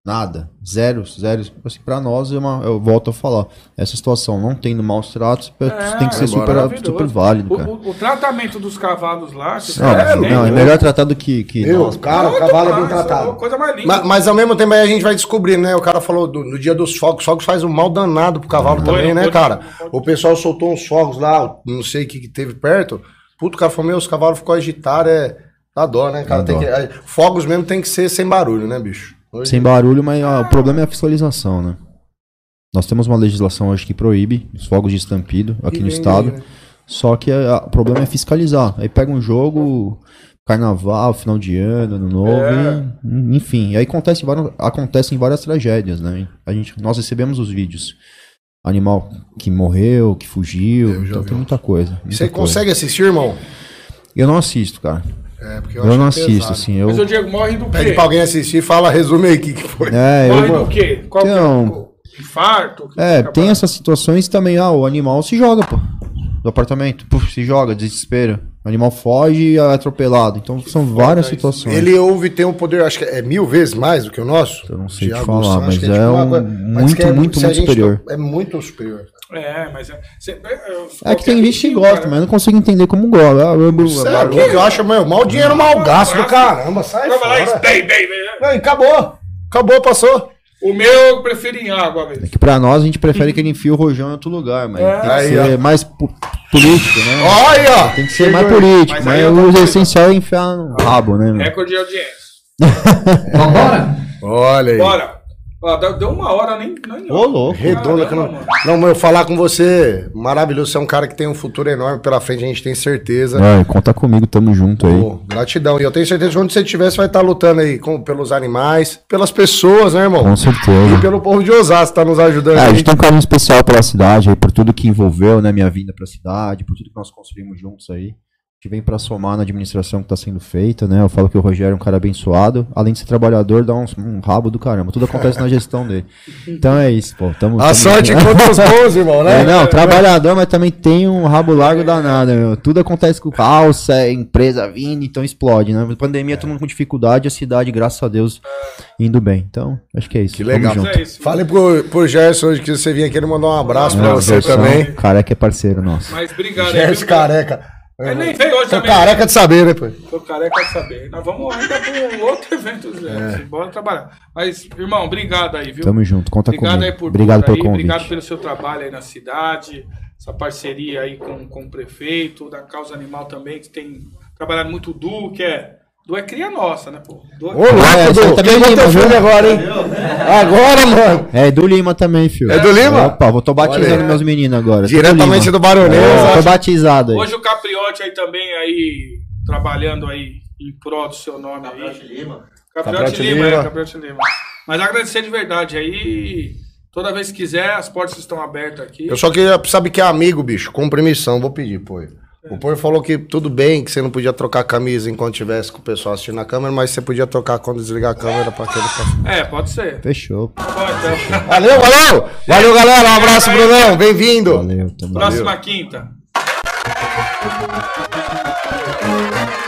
B: Nada. Zero, zero. Assim, pra nós, é uma, eu volto a falar. Essa situação, não tendo maus tratos,
A: É,
B: tem que ser super,
A: maravilhoso.
B: super válido,
A: O-
B: cara.
A: O, o tratamento dos cavalos lá. que
B: Não,
A: você
B: não,
A: tem,
B: é melhor tratado que, que
C: Meu,
B: nós.
C: cara, o cavalo é bem
A: mais,
C: tratado.
A: Coisa mais linda.
C: Mas, mas ao mesmo tempo aí a gente vai descobrir, né? O cara falou do- no dia dos fogos, fogos faz um mal danado pro cavalo também,
A: não
C: né,
A: pode-
C: cara? O pessoal soltou uns fogos lá, não sei o que, que teve perto. Puto, o cara falou, meu, os cavalos ficou agitados, é. Dá dó, né, cara?
B: Dá
C: Tem
B: dó.
C: que- aí, fogos mesmo tem que ser sem barulho, né, bicho? Hoje-
B: Sem barulho, mas ah, o problema é a fiscalização, né? Nós temos uma legislação hoje que proíbe os fogos de estampido aqui no
C: vem
B: estado.
C: né?
B: Só que ah, o problema é fiscalizar. Aí pega um jogo, carnaval, final de ano, ano novo,
A: É.
B: e, enfim. Aí acontece várias, acontecem várias tragédias, né? A gente, nós recebemos os vídeos. Animal que morreu, que fugiu, então
C: vi
B: tem muita coisa. muita
C: Você
B: coisa.
C: consegue assistir, irmão?
B: Eu não assisto, cara.
C: É, porque
B: Eu, não
C: acho
B: assisto,
C: pesado.
B: assim. Eu...
A: Mas o Diego morre do
C: Pede
A: quê?
C: pra alguém assistir e fala, resume aí o que, que foi.
B: É, eu...
A: Morre do quê? Qual que é
B: Então-
A: infarto? Que
B: É, tem essas situações também. Ah, o animal se joga, pô. Do apartamento. Puf, se joga, desespero. O animal foge e é atropelado. Então são várias
A: isso.
B: situações.
C: Ele ouve, tem um poder, acho que é mil vezes mais do que o nosso.
B: Eu não sei te falar, mas
C: que
B: é
C: tipo uma
B: um
C: mas
B: muito,
C: que é-
B: muito, muito superior.
C: É muito superior.
A: É, mas é. cê- é,
B: É que tem gente que
A: bichinho,
B: gosta,
A: cara.
B: mas eu não consigo entender como gosta. Ah, eu- eu-
C: é acho, meu, mal dinheiro, mal gasto do caramba, sai
A: Vai lá
C: fora.
A: bem, bem, bem.
C: Não, e acabou. Acabou, passou.
A: O meu eu prefiro em água, velho.
B: É que pra nós a gente prefere que ele enfie o rojão em outro lugar, mas
A: É.
B: tem que
C: Aí,
B: ser
C: ó.
B: mais po- político, né?
C: Aí, ó.
B: Tem que ser mais político,
A: Mas
B: mas, o essencial é enfiar no rabo, né? meu?
A: Recorde de audiência.
E: Vambora?
C: Olha aí.
A: Bora. Ó, deu- uma hora, nem. nem
B: Ô, louco.
C: Redonda que não. Não, meu, falar com você, maravilhoso. Você é um cara que tem um futuro enorme pela frente, a gente tem certeza.
B: É, conta comigo, tamo junto aí.
C: Pô, gratidão. E eu tenho certeza que onde você estiver, você vai estar lutando aí com, pelos animais, pelas pessoas, né, irmão?
B: Com certeza.
C: E pelo povo de Osasco, tá nos ajudando.
B: É, a gente tem um carinho especial pela cidade, aí, por tudo que envolveu, né, minha vinda pra cidade, por tudo que nós construímos juntos aí. A gente vem pra somar na administração que tá sendo feita, né? Eu falo que o Rogério é um cara abençoado, além de ser trabalhador, dá uns- um, rabo do caramba. Tudo acontece na gestão dele. Então é isso, pô. Tamo,
C: A
B: tamo-
C: sorte encontra os bons, irmão, né?
B: É, não, trabalhador, mas também tem um rabo largo danado, meu. Tudo acontece com calça, é empresa vindo, então explode, né? Pandemia, todo mundo com dificuldade, a cidade, graças a Deus, indo bem. Então, acho que é isso.
C: Que
B: Tamo
C: legal.
A: é isso.
C: Falei pro, pro Gerson hoje que você vinha aqui, ele mandou um abraço pra
B: É,
C: você
B: Gerson,
C: também.
B: Careca é parceiro nosso.
A: Mas obrigado.
C: Gerson
A: viu?
C: careca.
A: Ele nem veio hoje
C: Tô
A: também.
C: careca de saber, né, pô?
A: Tô careca de saber. Nós vamos ainda para um outro evento, Zé. Bora trabalhar. Mas, irmão, obrigado aí, viu?
B: Tamo junto, conta
A: Obrigado
B: comigo.
A: aí por
B: Obrigado
A: tudo
B: pelo
A: aí,
B: convite.
A: Obrigado pelo seu trabalho aí na cidade, essa parceria aí com, com o prefeito, da Causa Animal também, que tem trabalhado muito Du, que é. Du é cria nossa, né, pô? Du
C: Ô,
A: é...
C: louco,
B: É,
C: Du,
B: também lima,
C: teu filme agora, hein? Agora, mano.
B: É do Lima também, filho.
C: É do Lima?
B: Opa, vou tô batizando meus meninos agora.
C: Diretamente do
B: Lima.
C: Baronesa.
B: É, tô batizado aí.
A: Hoje o Capriote aí também aí, trabalhando aí em prol do seu nome aí.
D: Lima.
A: Capriote
C: Capriote
A: Lima,
C: Lima.
A: é, Capriote Lima. Mas agradecer de verdade aí. Toda vez que quiser, as portas estão abertas aqui.
C: Eu só queria, sabe que é amigo, bicho, com permissão, vou pedir, pô. O Pô falou que tudo bem, que você não podia trocar a camisa enquanto tivesse com o pessoal assistindo a câmera, mas você podia trocar quando desligar a câmera pra aquele.
A: É, pode ser.
B: Fechou.
A: Tá então.
C: Valeu, valeu! Valeu, galera! Um abraço, Brunão! Bem-vindo!
B: Valeu, tamo
A: Próxima quinta. Thank you.